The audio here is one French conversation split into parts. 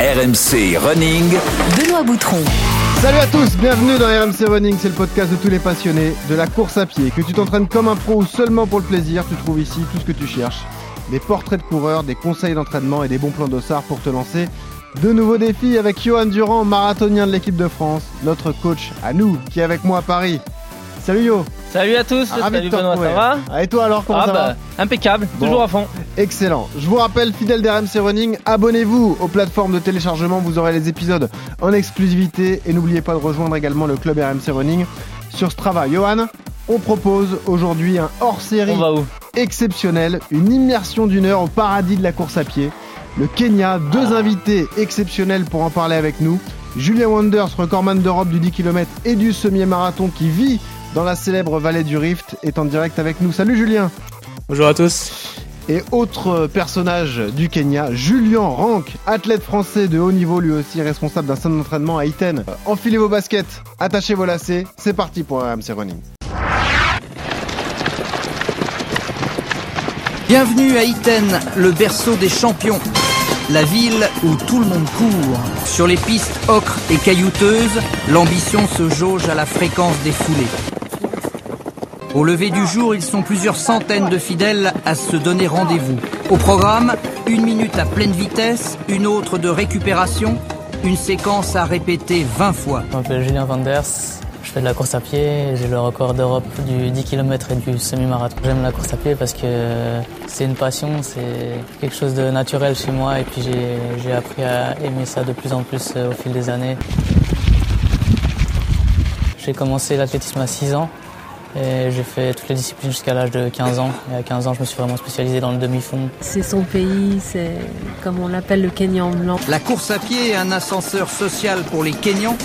RMC Running. Benoît Boutron. Salut à tous, bienvenue dans RMC Running, c'est le podcast de tous les passionnés de la course à pied. Que tu t'entraînes comme un pro ou seulement pour le plaisir, tu trouves ici tout ce que tu cherches. Des portraits de coureurs, des conseils d'entraînement et des bons plans d'ossard pour te lancer. De nouveaux défis avec Johan Durand, marathonien de l'équipe de France, notre coach à nous, qui est avec moi à Paris. Salut Yo Salut à tous, Ravi salut Benoît, ça va Ah, Et toi alors, comment Ah ça bah, impeccable, Bon. toujours à fond. va Excellent. Je vous rappelle, fidèles d'RMC Running, abonnez-vous aux plateformes de téléchargement, vous aurez les épisodes en exclusivité et n'oubliez pas de rejoindre également le club RMC Running sur Strava. Johan, on propose aujourd'hui un hors-série va exceptionnel, une immersion d'une heure au paradis de la course à pied. Le Kenya, deux invités exceptionnels pour en parler avec nous. Julien Wonders, recordman d'Europe du 10 km et du semi-marathon qui vit dans la célèbre vallée du Rift, est en direct avec nous. Salut Julien Bonjour à tous. Et autre personnage du Kenya, Julien Rank, athlète français de haut niveau, lui aussi responsable d'un centre d'entraînement à Iten. Enfilez vos baskets, attachez vos lacets, c'est parti pour un RMC Running. Bienvenue à Iten, le berceau des champions. La ville où tout le monde court. Sur les pistes ocres et caillouteuses, l'ambition se jauge à la fréquence des foulées. Au lever du jour, ils sont plusieurs centaines de fidèles à se donner rendez-vous. Au programme, une minute à pleine vitesse, une autre de récupération, une séquence à répéter 20 fois. Je m'appelle Julien Vanders, je fais de la course à pied, j'ai le record d'Europe du 10 km et du semi-marathon. J'aime la course à pied parce que c'est une passion, c'est quelque chose de naturel chez moi et puis j'ai- appris à aimer ça de plus en plus euh, au fil des années. J'ai commencé l'athlétisme à 6 ans et j'ai fait toutes les disciplines jusqu'à l'âge de 15 ans. Et à 15 ans, je me suis vraiment spécialisé dans le demi-fond. C'est son pays, c'est comme on l'appelle le Kenya en blanc. La course à pied est un ascenseur social pour les Kenyans,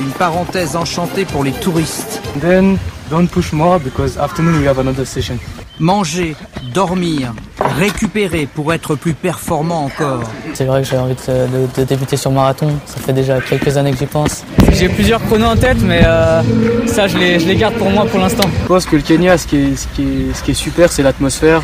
une parenthèse enchantée pour les touristes. Then don't push more because afternoon we have another session. Manger, dormir, récupérer pour être plus performant encore. C'est vrai que j'ai envie de, de- de débuter sur marathon, ça fait déjà quelques années que j'y pense. J'ai plusieurs chronos en tête, mais euh, ça je les, je les garde pour moi pour l'instant. Je pense que le Kenya, ce qui est, ce qui est, ce qui est super, c'est l'atmosphère.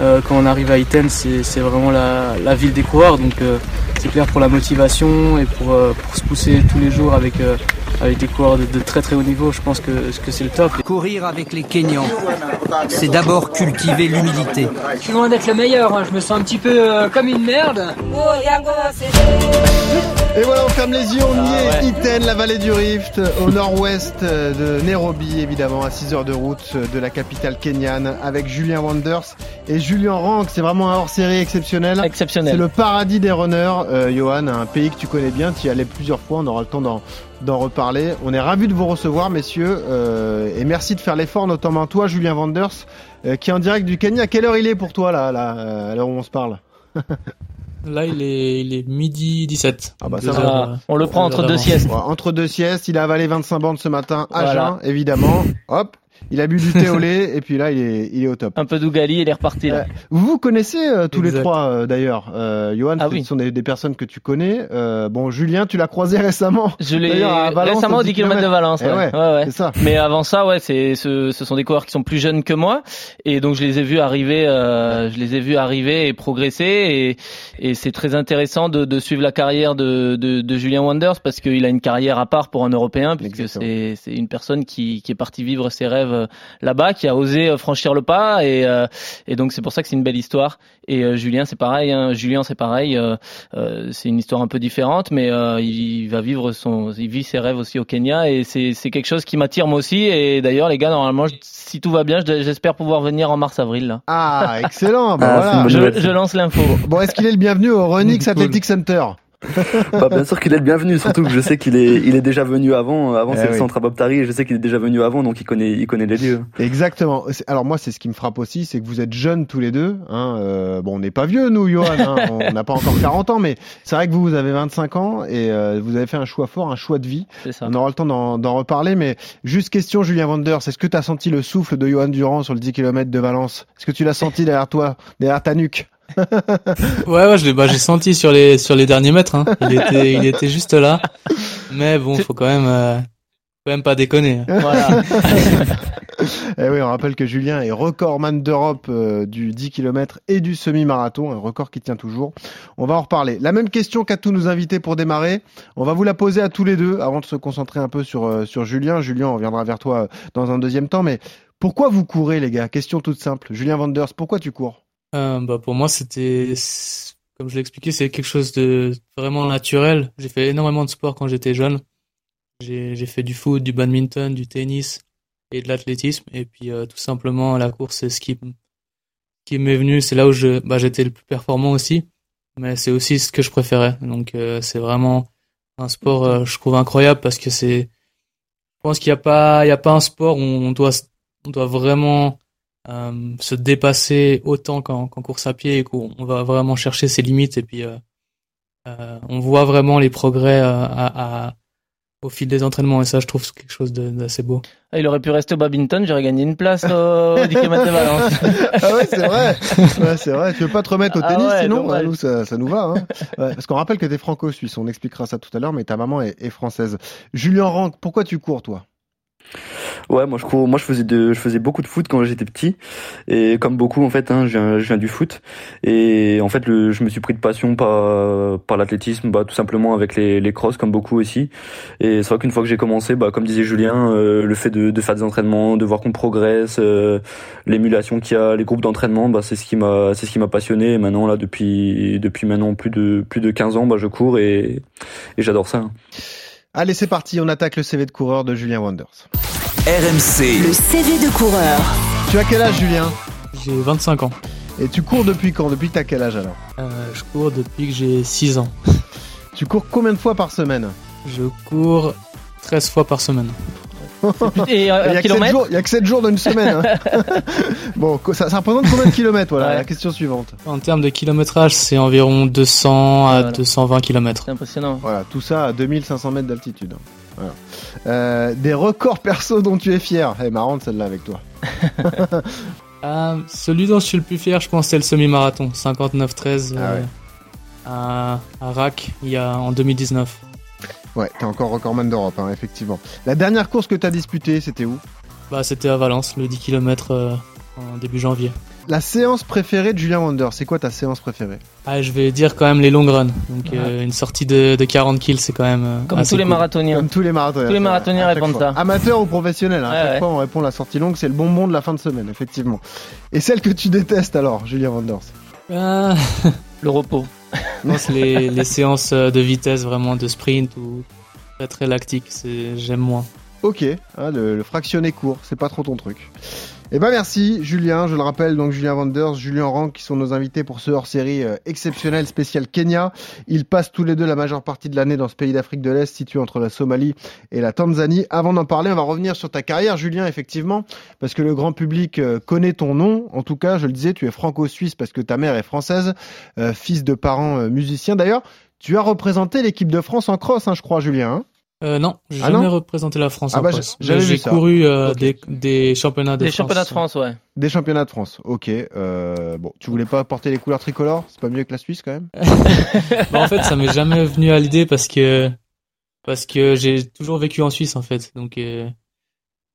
Euh, quand on arrive à Iten, c'est vraiment la, la ville des coureurs. Donc euh, c'est clair pour la motivation et pour, euh, pour se pousser tous les jours avec, euh, avec des coureurs de, de très très haut niveau. Je pense que, que c'est le top. Courir avec les Kenyans, c'est d'abord cultiver l'humilité. Je suis loin d'être le meilleur, hein. je me sens un petit peu euh, comme une merde. Et voilà, on ferme les yeux, on y Ah est, Iten, la vallée du Rift, au nord-ouest de Nairobi, évidemment, à 6 heures de route de la capitale kenyane, avec Julien Wonders et Julien Rank. C'est vraiment un hors-série exceptionnel. C'est Exceptionnel. le paradis des runners, euh, Johan, un pays que tu connais bien, tu y allais plusieurs fois, on aura le temps d'en, d'en reparler. On est ravis de vous recevoir, messieurs, euh, et merci de faire l'effort, notamment toi, Julien Wonders, euh, qui est en direct du Kenya. Quelle heure il est pour toi, là, là euh, à l'heure où on se parle? Là, il est, il est midi 17. Ah bah ça va. heures, on le prend entre deux siestes. Ouais, entre deux siestes, il a avalé 25 bandes ce matin à Voilà. jeun, évidemment. Hop, il a bu du thé au lait et puis là, il est, il est au top. Un peu d'Ougali, il est reparti là. Euh, Vous vous connaissez euh, tous les trois euh, d'ailleurs. Euh, Johan, Ah ce oui. sont des, des personnes que tu connais. Euh, bon, Julien, tu l'as croisé récemment. Je l'ai D'ailleurs, à Valence, récemment au au 10 km de Valence. Eh Ouais. ouais, Ouais, ça. Mais avant ça, ouais, c'est ce, ce sont des coureurs qui sont plus jeunes que moi, et donc je les ai vus arriver, euh, je les ai vus arriver et progresser, et, et c'est très intéressant de, de suivre la carrière de, de, de Julien Wonders parce qu'il a une carrière à part pour un Européen, puisque c'est une personne qui, qui est partie vivre ses rêves euh, là-bas, qui a osé euh, franchir le pas, et, euh, et donc c'est pour ça que c'est une belle histoire. Et euh, Julien, c'est pareil. Hein, Julien, c'est pareil. euh, euh, c'est une histoire un peu différente, mais euh, il va vivre son, il vit ses rêves aussi au Kenya, et c'est c'est quelque chose qui m'attire moi aussi. Et d'ailleurs, les gars, normalement, je- si tout va bien, je- j'espère pouvoir venir en mars-avril. Là, Ah, excellent. Bah, voilà. je, je lance l'info. Bon, est-ce qu'il est le bienvenu au Renix Cool. Athletic Center? Bah, bien sûr qu'il est le bienvenu, surtout que je sais qu'il est, il est déjà venu avant. Avant, Eh c'est oui. le centre à Bob Tari, et je sais qu'il est déjà venu avant, donc il connaît, il connaît les lieux. Exactement. Alors moi, c'est ce qui me frappe aussi, c'est que vous êtes jeunes tous les deux. Hein. euh, bon, on n'est pas vieux, nous, Johan. hein, on n'a pas encore 40 ans, mais c'est vrai que vous, vous avez 25 ans et euh, vous avez fait un choix fort, un choix de vie. C'est ça. On aura le temps d'en d'en reparler, mais juste question, Julien Vanders, est-ce que tu as senti le souffle de Johan Durand sur le 10 km de Valence? Est-ce que tu l'as senti derrière toi, derrière ta nuque? Ouais, ouais, je l'ai, bah, j'ai senti sur les, sur les derniers mètres. Hein. Il était, il était juste là. Mais bon, faut quand même, euh, faut quand même pas déconner. Voilà. Eh oui, on rappelle que Julien est recordman d'Europe euh, du 10 km et du semi-marathon, un record qui tient toujours. On va en reparler. La même question qu'à tous nos invités pour démarrer. On va vous la poser à tous les deux avant de se concentrer un peu sur, euh, sur Julien. Julien, on reviendra vers toi dans un deuxième temps. Mais pourquoi vous courez, les gars? Question toute simple. Julien Vanders, pourquoi tu cours? Euh, bah pour moi c'était comme je l'ai expliqué c'est quelque chose de vraiment naturel. J'ai fait énormément de sport quand j'étais jeune. J'ai fait du foot, du badminton, du tennis et de l'athlétisme et puis euh, tout simplement la course c'est ce qui qui m'est venu, c'est là où je bah j'étais le plus performant aussi, mais c'est aussi ce que je préférais. Donc euh, c'est vraiment un sport euh, je trouve incroyable parce que c'est je pense qu'il y a pas il y a pas un sport où on doit on doit vraiment euh, se dépasser autant qu'en course à pied et qu'on on va vraiment chercher ses limites et puis euh, euh, on voit vraiment les progrès euh, à, à- au fil des entraînements et ça je trouve c'est quelque chose de- d'assez beau. Ah, il aurait pu rester au badminton, j'aurais gagné une place au 10 km de Valence. Ah ouais, c'est vrai. Ouais, c'est vrai. Tu veux pas te remettre au Ah tennis ouais, sinon? Ouais, Nous, ça, ça nous va. Hein. Ouais, parce qu'on rappelle que t'es franco-suisse. On expliquera ça tout à l'heure, mais ta maman est, est française. Julien Rank, pourquoi tu cours, toi? Ouais, moi je cours, moi je faisais de, je faisais beaucoup de foot quand j'étais petit et comme beaucoup en fait, hein, je viens, je viens du foot et en fait le, je me suis pris de passion par par l'athlétisme, bah tout simplement avec les les crosses comme beaucoup aussi et c'est vrai qu'une fois que j'ai commencé, bah comme disait Julien, euh, le fait de de faire des entraînements, de voir qu'on progresse, euh, l'émulation qu'il y a, les groupes d'entraînement, bah c'est ce qui m'a c'est ce qui m'a passionné et maintenant là depuis depuis maintenant plus de plus de 15 ans, bah je cours et et j'adore ça. hein. Allez, c'est parti. On attaque le CV de coureur de Julien Wonders. RMC, Le CV de coureur. Tu as quel âge, Julien? J'ai 25 ans. Et tu cours depuis quand? Depuis que t'as quel âge alors? Euh, je cours depuis que j'ai 6 ans. Tu cours combien de fois par semaine? Je cours 13 fois par semaine. Et Il euh, y un a que 7 kilomètre jours, il y a que 7 jours dans une semaine. hein. bon, ça, ça représente combien de kilomètres Voilà, Ouais. la question suivante. En termes de kilométrage, c'est environ 200 à Voilà. 220 km. C'est impressionnant. Voilà, tout ça à 2500 mètres d'altitude. Voilà. Euh, des records perso dont tu es fier. Elle est marrante celle-là avec toi. Euh, celui dont je suis le plus fier, je pense, c'est le semi-marathon, 59-13 Ah euh, ouais. à, à Rac, il y a en 2019. Ouais, t'es encore recordman d'Europe, hein, effectivement. La dernière course que t'as disputée, c'était où? Bah, c'était à Valence, le 10 km en début janvier. La séance préférée de Julien Wander, c'est quoi ta séance préférée? Ah, je vais dire quand même les long runs. Donc euh, une sortie de, de 40 kills, c'est quand même euh, Comme tous les cool. marathoniens. Comme tous les marathoniens. Tous les marathoniens répondent ça. Amateur ou professionnel, hein, à chaque ouais. fois on répond la sortie longue, c'est le bonbon de la fin de semaine, effectivement. Et celle que tu détestes alors, Julien Wanders Ah, Le repos. non, c'est les, les séances euh, de vitesse vraiment de sprint ou très très lactique, c'est j'aime moins. Ok, hein, le, le fractionné court, c'est pas trop ton truc. Eh ben merci Julien, je le rappelle donc Julien Wanders, Julien Rank qui sont nos invités pour ce hors-série euh, exceptionnel spécial Kenya. Ils passent tous les deux la majeure partie de l'année dans ce pays d'Afrique de l'Est situé entre la Somalie et la Tanzanie. Avant d'en parler, on va revenir sur ta carrière Julien effectivement parce que le grand public euh, connaît ton nom. En tout cas, je le disais, tu es franco-suisse parce que ta mère est française, euh, fils de parents musiciens. D'ailleurs, tu as représenté l'équipe de France en cross, hein, je crois Julien. hein? Euh, non, j'ai Ah jamais non représenté la France Ah bah, J'ai couru euh, des, des championnats de Les France. championnats de France, ouais. Des championnats de France, ok. Euh, bon, tu voulais pas porter les couleurs tricolores? C'est pas mieux que la Suisse quand même? Bah, en fait, ça m'est jamais venu à l'idée parce que parce que j'ai toujours vécu en Suisse en fait, donc euh,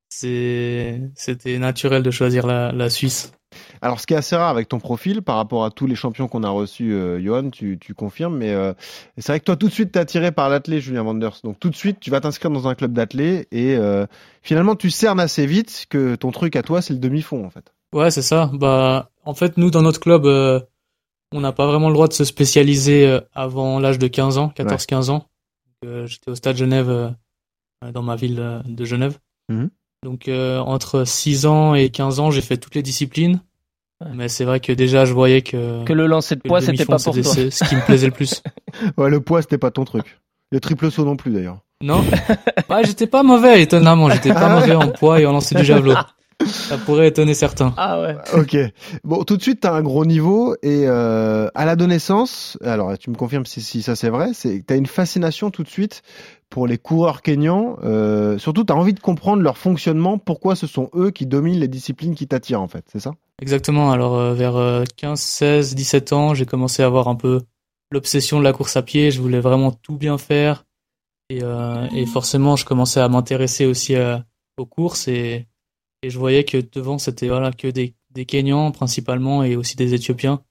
c'est c'était naturel de choisir la, la Suisse. Alors, ce qui est assez rare avec ton profil par rapport à tous les champions qu'on a reçus, euh, Johan, tu, tu confirmes, mais euh, c'est vrai que toi, tout de suite, t'es attiré par l'athlé, Julien Wanders. Donc, tout de suite, tu vas t'inscrire dans un club d'athlé et euh, finalement, tu cernes assez vite que ton truc à toi, c'est le demi-fond, en fait. Ouais, c'est ça. Bah, en fait, nous dans notre club, on n'a pas vraiment le droit de se spécialiser avant l'âge de 15 ans, 14-15 ans. J'étais au Stade Genève, dans ma ville de Genève. Mhm. Donc entre 6 ans et 15 ans, j'ai fait toutes les disciplines. Mais c'est vrai que déjà, je voyais que, Que le lancer de poids, c'était pas pour toi. ce- ce qui me plaisait le plus. Ouais, le poids, c'était pas ton truc. Le triple saut non plus, d'ailleurs. Non, ouais, j'étais pas mauvais, étonnamment. J'étais pas Ah mauvais en poids et en lancer du javelot. Ça pourrait étonner certains. Ah ouais. Ok. Bon, tout de suite, tu as un gros niveau et euh, à l'adolescence, alors tu me confirmes si, si ça c'est vrai, c'est tu as une fascination tout de suite pour les coureurs kényans. Euh, surtout, tu as envie de comprendre leur fonctionnement, pourquoi ce sont eux qui dominent les disciplines qui t'attirent en fait, c'est ça? Exactement. Alors euh, vers euh, 15, 16, 17 ans, j'ai commencé à avoir un peu l'obsession de la course à pied. Je voulais vraiment tout bien faire et, euh, et forcément, je commençais à m'intéresser aussi à- aux courses et je voyais que devant c'était voilà que des des Kenyans principalement et aussi des Éthiopiens.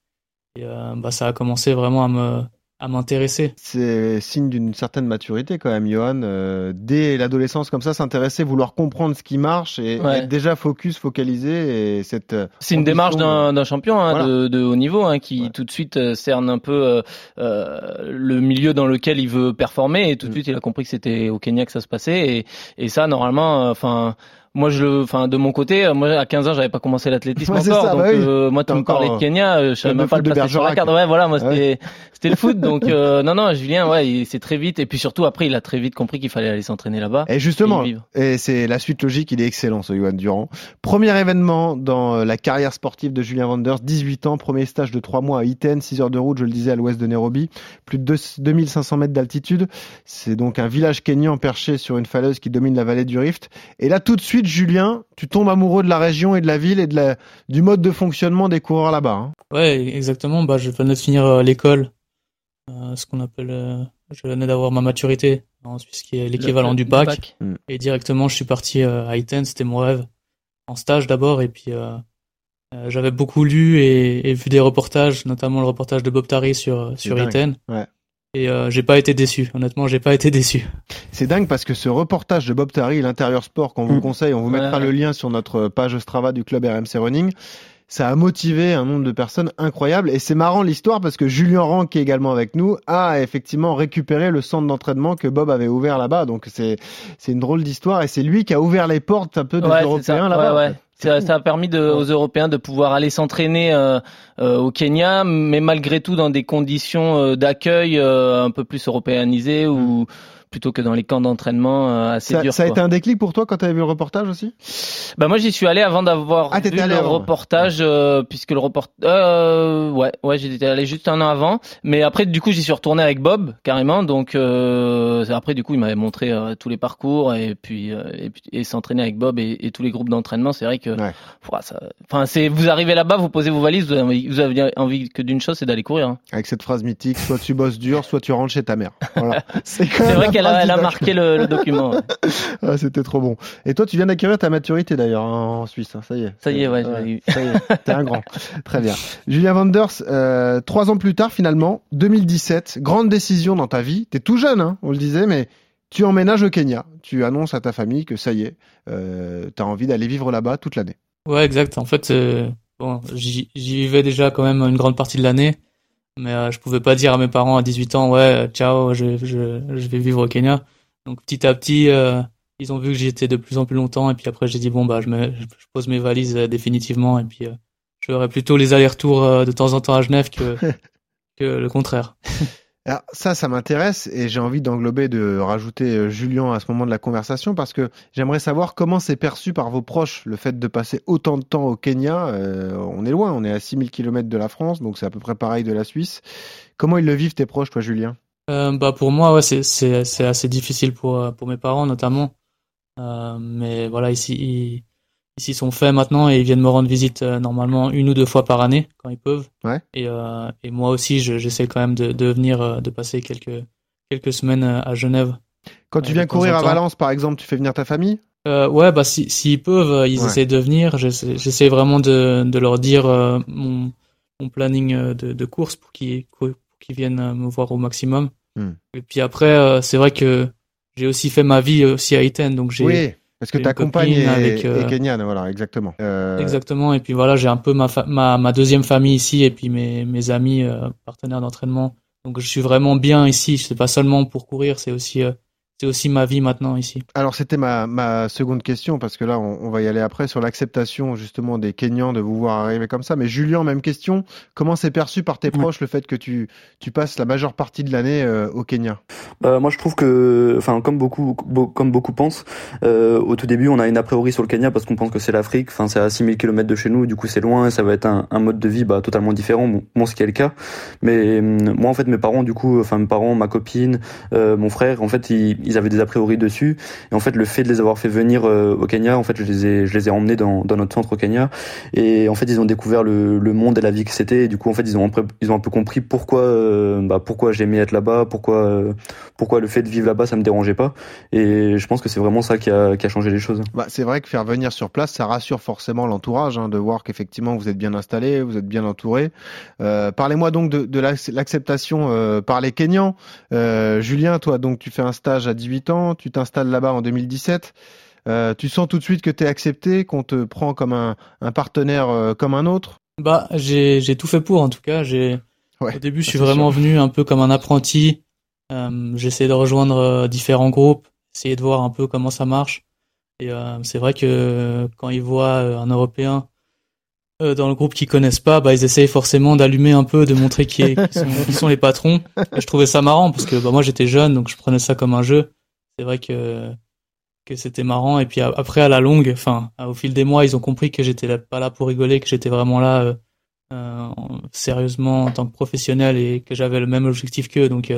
Et bah ça a commencé vraiment à me à m'intéresser. C'est signe d'une certaine maturité quand même, Johan. Euh, dès l'adolescence comme ça, s'intéresser, vouloir comprendre ce qui marche et être déjà focus, focalisé. Et cette. Euh, c'est une démarche d'un champion hein, de, de, haut niveau hein, qui tout de suite euh, cerne un peu euh, le milieu dans lequel il veut performer et tout de mm. suite il a compris que c'était au Kenya que ça se passait et, et ça normalement, enfin moi je enfin de mon côté euh, moi à 15 ans j'avais pas commencé l'athlétisme encore donc bah euh, moi tu me parlais de Kenya euh, je savais même pas le placer sur la carte. Ouais voilà moi c'était c'était le foot donc non non Julien ouais c'est très vite et puis surtout après il a très vite compris qu'il fallait aller s'entraîner là-bas et justement et, c'est la suite logique il est excellent ce Johan Durand. Premier événement dans la carrière sportive de Julien Vanders 18 ans premier stage de 3 mois à Iten 6 heures de route je le disais à l'ouest de Nairobi plus de 2500 mètres d'altitude. C'est donc un village kenyan perché sur une falaise qui domine la vallée du Rift. Et là tout de suite Julien, tu tombes amoureux de la région et de la ville et de la, du mode de fonctionnement des coureurs là-bas. Hein. Ouais, exactement. Bah, je venais de finir euh, l'école, euh, ce qu'on appelle, euh, je venais d'avoir ma maturité en Suisse, qui est l'équivalent du bac. Mm. Et directement, je suis parti à Iten, c'était mon rêve, en stage d'abord, et puis j'avais beaucoup lu et, vu des reportages, notamment le reportage de Bob Tari sur sur Iten. Ouais. Et euh, j'ai pas été déçu. Honnêtement, j'ai pas été déçu. C'est dingue parce que ce reportage de Bob Tari, l'intérieur sport, qu'on vous mm. conseille, on vous mettra le lien sur notre page Strava du club RMC Running. Ça a motivé un nombre de personnes incroyable et c'est marrant l'histoire parce que Julien Rang qui est également avec nous a effectivement récupéré le centre d'entraînement que Bob avait ouvert là-bas donc c'est c'est une drôle d'histoire et c'est lui qui a ouvert les portes un peu des Européens là-bas. Ça, ça, a permis de, aux Européens de pouvoir aller s'entraîner euh, euh, au Kenya, mais malgré tout dans des conditions euh, d'accueil un peu plus européanisées ou plutôt que dans les camps d'entraînement euh, assez ça, durs. Ça a été un déclic pour toi quand tu avais vu le reportage aussi? Bah moi j'y suis allé avant d'avoir ah, vu le reportage euh, puisque le reportage euh, ouais ouais j'étais allé juste un an avant. Mais après du coup j'y suis retourné avec Bob carrément. Donc euh, après du coup il m'avait montré tous les parcours et puis et, et s'entraîner avec Bob et, et tous les groupes d'entraînement. C'est vrai que enfin c'est vous arrivez là-bas vous posez vos valises vous avez, vous avez envie que d'une chose c'est d'aller courir hein. avec cette phrase mythique soit tu bosses dur soit tu rentres chez ta mère. Voilà. c'est vrai elle, a, marqué le, document. ah, C'était trop bon. Et toi, tu viens d'acquérir ta maturité d'ailleurs hein, en Suisse. Hein, ça y est. Ça y est, ouais. Ça y est. T'es un grand. Très bien. Julien Vanders, euh, trois ans plus tard, finalement, 2017, grande décision dans ta vie. T'es tout jeune, hein, on le disait, mais tu emménages au Kenya. Tu annonces à ta famille que ça y est, euh, t'as envie d'aller vivre là-bas toute l'année. Ouais, exact. En fait, euh, bon, j'y vivais déjà quand même une grande partie de l'année mais euh, je pouvais pas dire à mes parents à 18 ans ouais ciao je, je, je vais vivre au Kenya. Donc petit à petit euh, ils ont vu que j'étais de plus en plus longtemps. Et puis après j'ai dit bon bah je, me, je pose mes valises euh, définitivement. Et puis je ferai plutôt les allers-retours de temps en temps à Genève que que le contraire Alors ça, ça m'intéresse et j'ai envie d'englober, de rajouter euh, Julien à ce moment de la conversation parce que j'aimerais savoir comment c'est perçu par vos proches le fait de passer autant de temps au Kenya. Euh, on est loin, on est à 6000 km de la France, donc c'est à peu près pareil de la Suisse. Comment ils le vivent tes proches, toi, Julien? Euh, Bah pour moi, ouais, c'est assez difficile pour pour mes parents notamment. Mais voilà, ici, ils, ici sont faits maintenant et ils viennent me rendre visite euh, normalement une ou deux fois par année quand ils peuvent. Ouais. Et, euh, et moi aussi, j'essaie quand même de, de venir, euh, de passer quelques quelques semaines à Genève. Quand tu viens courir à Valence, par exemple, tu fais venir ta famille? Ouais, bah s'ils si, peuvent, ils essaient de venir. J'essaie vraiment de, de leur dire mon, mon planning de, de course pour qu'ils qu'ils viennent me voir au maximum. Hmm. Et puis après, c'est vrai que j'ai aussi fait ma vie aussi à Iten, donc j'ai parce que ta compagne est, avec, euh... voilà, exactement. Euh... Exactement. Et puis voilà, j'ai un peu ma, ma, ma deuxième famille ici et puis mes, mes amis euh, partenaires d'entraînement. Donc je suis vraiment bien ici. C'est pas seulement pour courir, c'est aussi euh, c'est aussi ma vie maintenant ici. Alors c'était ma, ma seconde question parce que là on, va y aller après sur l'acceptation justement des Kenyans de vous voir arriver comme ça. Mais Julien, même question. Comment c'est perçu par tes proches le fait que tu tu passes la majeure partie de l'année euh, au Kenya? Bah, Moi je trouve que, enfin comme beaucoup comme beaucoup pensent, euh, au tout début on a une a priori sur le Kenya parce qu'on pense que c'est l'Afrique. Enfin c'est à 6000 km de chez nous, du coup c'est loin, et ça va être un, un, mode de vie bah, totalement différent. Bon, ce qui est le cas. Mais hum, moi en fait mes parents du coup, enfin mes parents, ma copine, euh, mon frère, en fait ils ils avaient des a priori dessus. Et en fait, le fait de les avoir fait venir au Kenya, en fait, je les ai, je les ai emmenés dans, dans notre centre au Kenya. Et en fait, ils ont découvert le, le monde et la vie que c'était. Et du coup, en fait, ils ont, ils ont un peu compris pourquoi, bah, pourquoi j'aimais être là-bas, pourquoi, pourquoi le fait de vivre là-bas, ça me dérangeait pas. Et je pense que c'est vraiment ça qui a, qui a changé les choses. Bah, c'est vrai que faire venir sur place, ça rassure forcément l'entourage, hein, de voir qu'effectivement vous êtes bien installé, vous êtes bien entouré. Euh, Parlez-moi donc de, de l'acceptation euh, par les Kenyans. Euh, Julien, toi, donc tu fais un stage à 18 ans, tu t'installes là-bas en 2017. Euh, tu sens tout de suite que tu es accepté, qu'on te prend comme un, un partenaire euh, comme un autre? Bah, j'ai tout fait pour en tout cas. J'ai au début, je suis vraiment venu un peu comme un apprenti. Euh, j'ai essayé de rejoindre différents groupes, essayer de voir un peu comment ça marche. Et c'est vrai que quand ils voient un Européen euh, dans le groupe qui connaissent pas, bah, ils essayent forcément d'allumer un peu, de montrer qui, sont, les patrons. Et je trouvais ça marrant parce que bah, moi j'étais jeune, donc je prenais ça comme un jeu. C'est vrai que que c'était marrant. Et puis après à la longue, enfin au fil des mois, ils ont compris que j'étais pas là pour rigoler, que j'étais vraiment là euh, euh, sérieusement en tant que professionnel et que j'avais le même objectif qu'eux. Donc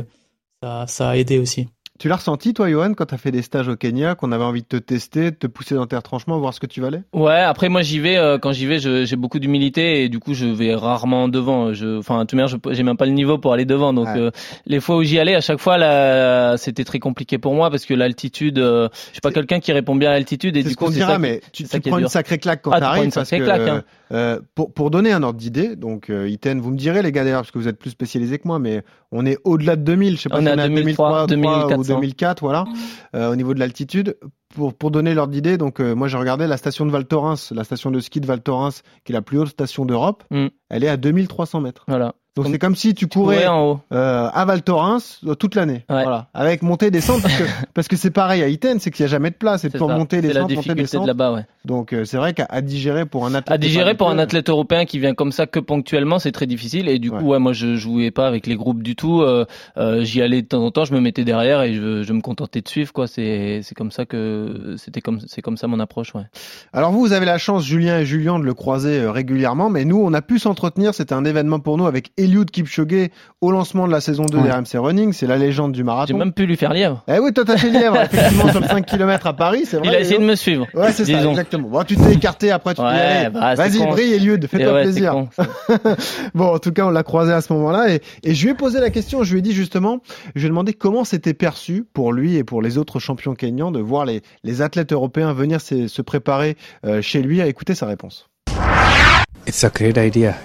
ça ça a aidé aussi. Tu l'as ressenti, toi, Johan, quand tu as fait des stages au Kenya, qu'on avait envie de te tester, de te pousser dans tes retranchements, voir ce que tu valais? Ouais, après, moi, j'y vais, euh, quand j'y vais, j'ai beaucoup d'humilité et du coup, je vais rarement devant. Je, enfin, tout je j'ai même pas le niveau pour aller devant. Donc, euh, les fois où j'y allais, à chaque fois, là, c'était très compliqué pour moi parce que l'altitude, euh, je suis pas quelqu'un qui répond bien à l'altitude. Et du coup, c'est mais tu, tu prends une sacrée claque quand ah, t'arrives parce que, claque, hein. Euh, pour, pour donner un ordre d'idée, donc Iten, vous me direz les gars d'ailleurs, parce que vous êtes plus spécialisés que moi, mais on est au-delà de 2000, je sais pas on si on est à 2003, 2004 ou 2004, voilà, euh, au niveau de l'altitude. Pour, pour donner l'ordre d'idée, donc euh, moi j'ai regardé la station de Val Thorens, la station de ski de Val Thorens, qui est la plus haute station d'Europe, mm. elle est à 2300 mètres. Voilà. Donc c'est comme si tu courais, en haut. Euh, à Val Thorens euh, toute l'année, voilà, avec montée descente parce que parce que c'est pareil à Iten, c'est qu'il y a jamais de place, c'est pour monter descente, monter descente. de là-bas, ouais. Donc euh, c'est vrai qu'à digérer pour un athlète à digérer pour un athlète européen qui vient comme ça que ponctuellement, c'est très difficile. Et du coup ouais, moi je jouais pas avec les groupes du tout, euh, euh, j'y allais de temps en temps, je me mettais derrière et je, je me contentais de suivre quoi, c'est c'est comme ça que c'était comme c'est comme ça mon approche, ouais. Alors vous vous avez la chance Julien et Julien de le croiser régulièrement, mais nous on a pu s'entretenir, c'était un événement pour nous avec Eliud Kipchoge au lancement de la saison 2 des RMC Running. C'est la légende du marathon. J'ai même pu lui faire lièvre. Eh oui, toi t'as fait lièvre, effectivement, sur le 5 km à Paris, c'est vrai. Il a essayé de me suivre. Ouais, c'est ça, exactement. Bon, tu t'es écarté après, tu ouais, bah, Vas-y, brille Eliud, fais-toi ouais, plaisir. Con, bon, en tout cas, on l'a croisé à ce moment-là et, et je lui ai posé la question, je lui ai dit justement, je lui ai demandé comment c'était perçu pour lui et pour les autres champions kenyans de voir les, les athlètes européens venir se, se préparer euh, chez lui à écouter sa réponse. It's a great idea.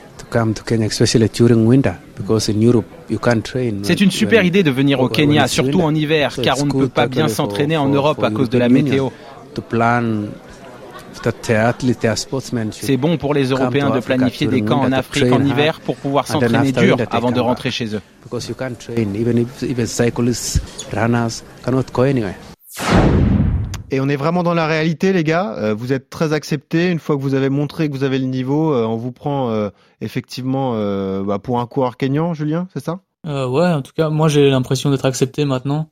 C'est une super idée de venir au Kenya, surtout en hiver, car on ne peut pas bien s'entraîner en Europe à cause de la météo. C'est bon pour les Européens de planifier des camps en Afrique en hiver pour pouvoir s'entraîner dur avant de rentrer chez eux. Et on est vraiment dans la réalité, les gars. Euh, vous êtes très acceptés. Une fois que vous avez montré que vous avez le niveau, euh, on vous prend euh, effectivement bah, pour un coureur kényan, Julien, c'est ça? Ouais, en tout cas, moi j'ai l'impression d'être accepté maintenant.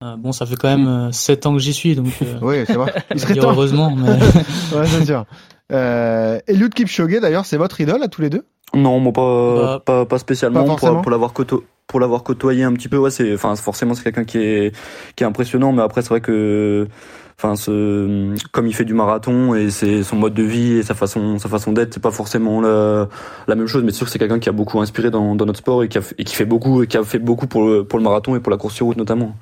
bon, ça fait quand même 7 ans que j'y suis, donc. oui, c'est vrai. Il serait temps. Heureusement, mais. ouais, c'est sûr. Euh, Eliud Kipchoge, d'ailleurs, c'est votre idole à tous les deux? Non, moi pas, bah, pas, pas, spécialement. Pas pour, pour l'avoir côtoyé pour l'avoir côtoyé un petit peu, ouais, c'est, enfin, forcément, c'est quelqu'un qui est, qui est impressionnant, mais après, c'est vrai que, enfin, ce, comme il fait du marathon et c'est son mode de vie et sa façon, sa façon d'être, c'est pas forcément la, la même chose, mais c'est sûr que c'est quelqu'un qui a beaucoup inspiré dans, dans notre sport et qui, a, et qui fait beaucoup, et qui a fait beaucoup pour le, pour le marathon et pour la course sur route notamment.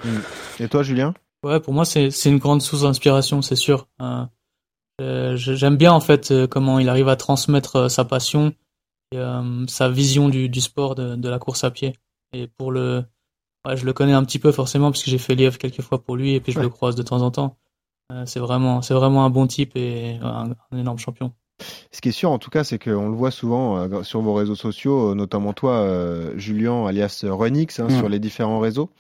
Et toi, Julien? Ouais, pour moi, c'est, c'est une grande source d'inspiration, c'est sûr. Euh, j'aime bien en fait euh, comment il arrive à transmettre euh, sa passion et sa vision du, du sport de, de la course à pied. Et pour le, ouais, je le connais un petit peu forcément parce que j'ai fait lièvre quelques fois pour lui et puis je le croise de temps en temps. Euh, c'est vraiment, c'est vraiment un bon type et un, énorme champion. Ce qui est sûr, en tout cas, c'est qu'on le voit souvent euh, sur vos réseaux sociaux, notamment toi, euh, Julien, alias Renix, hein, mm. sur les différents réseaux.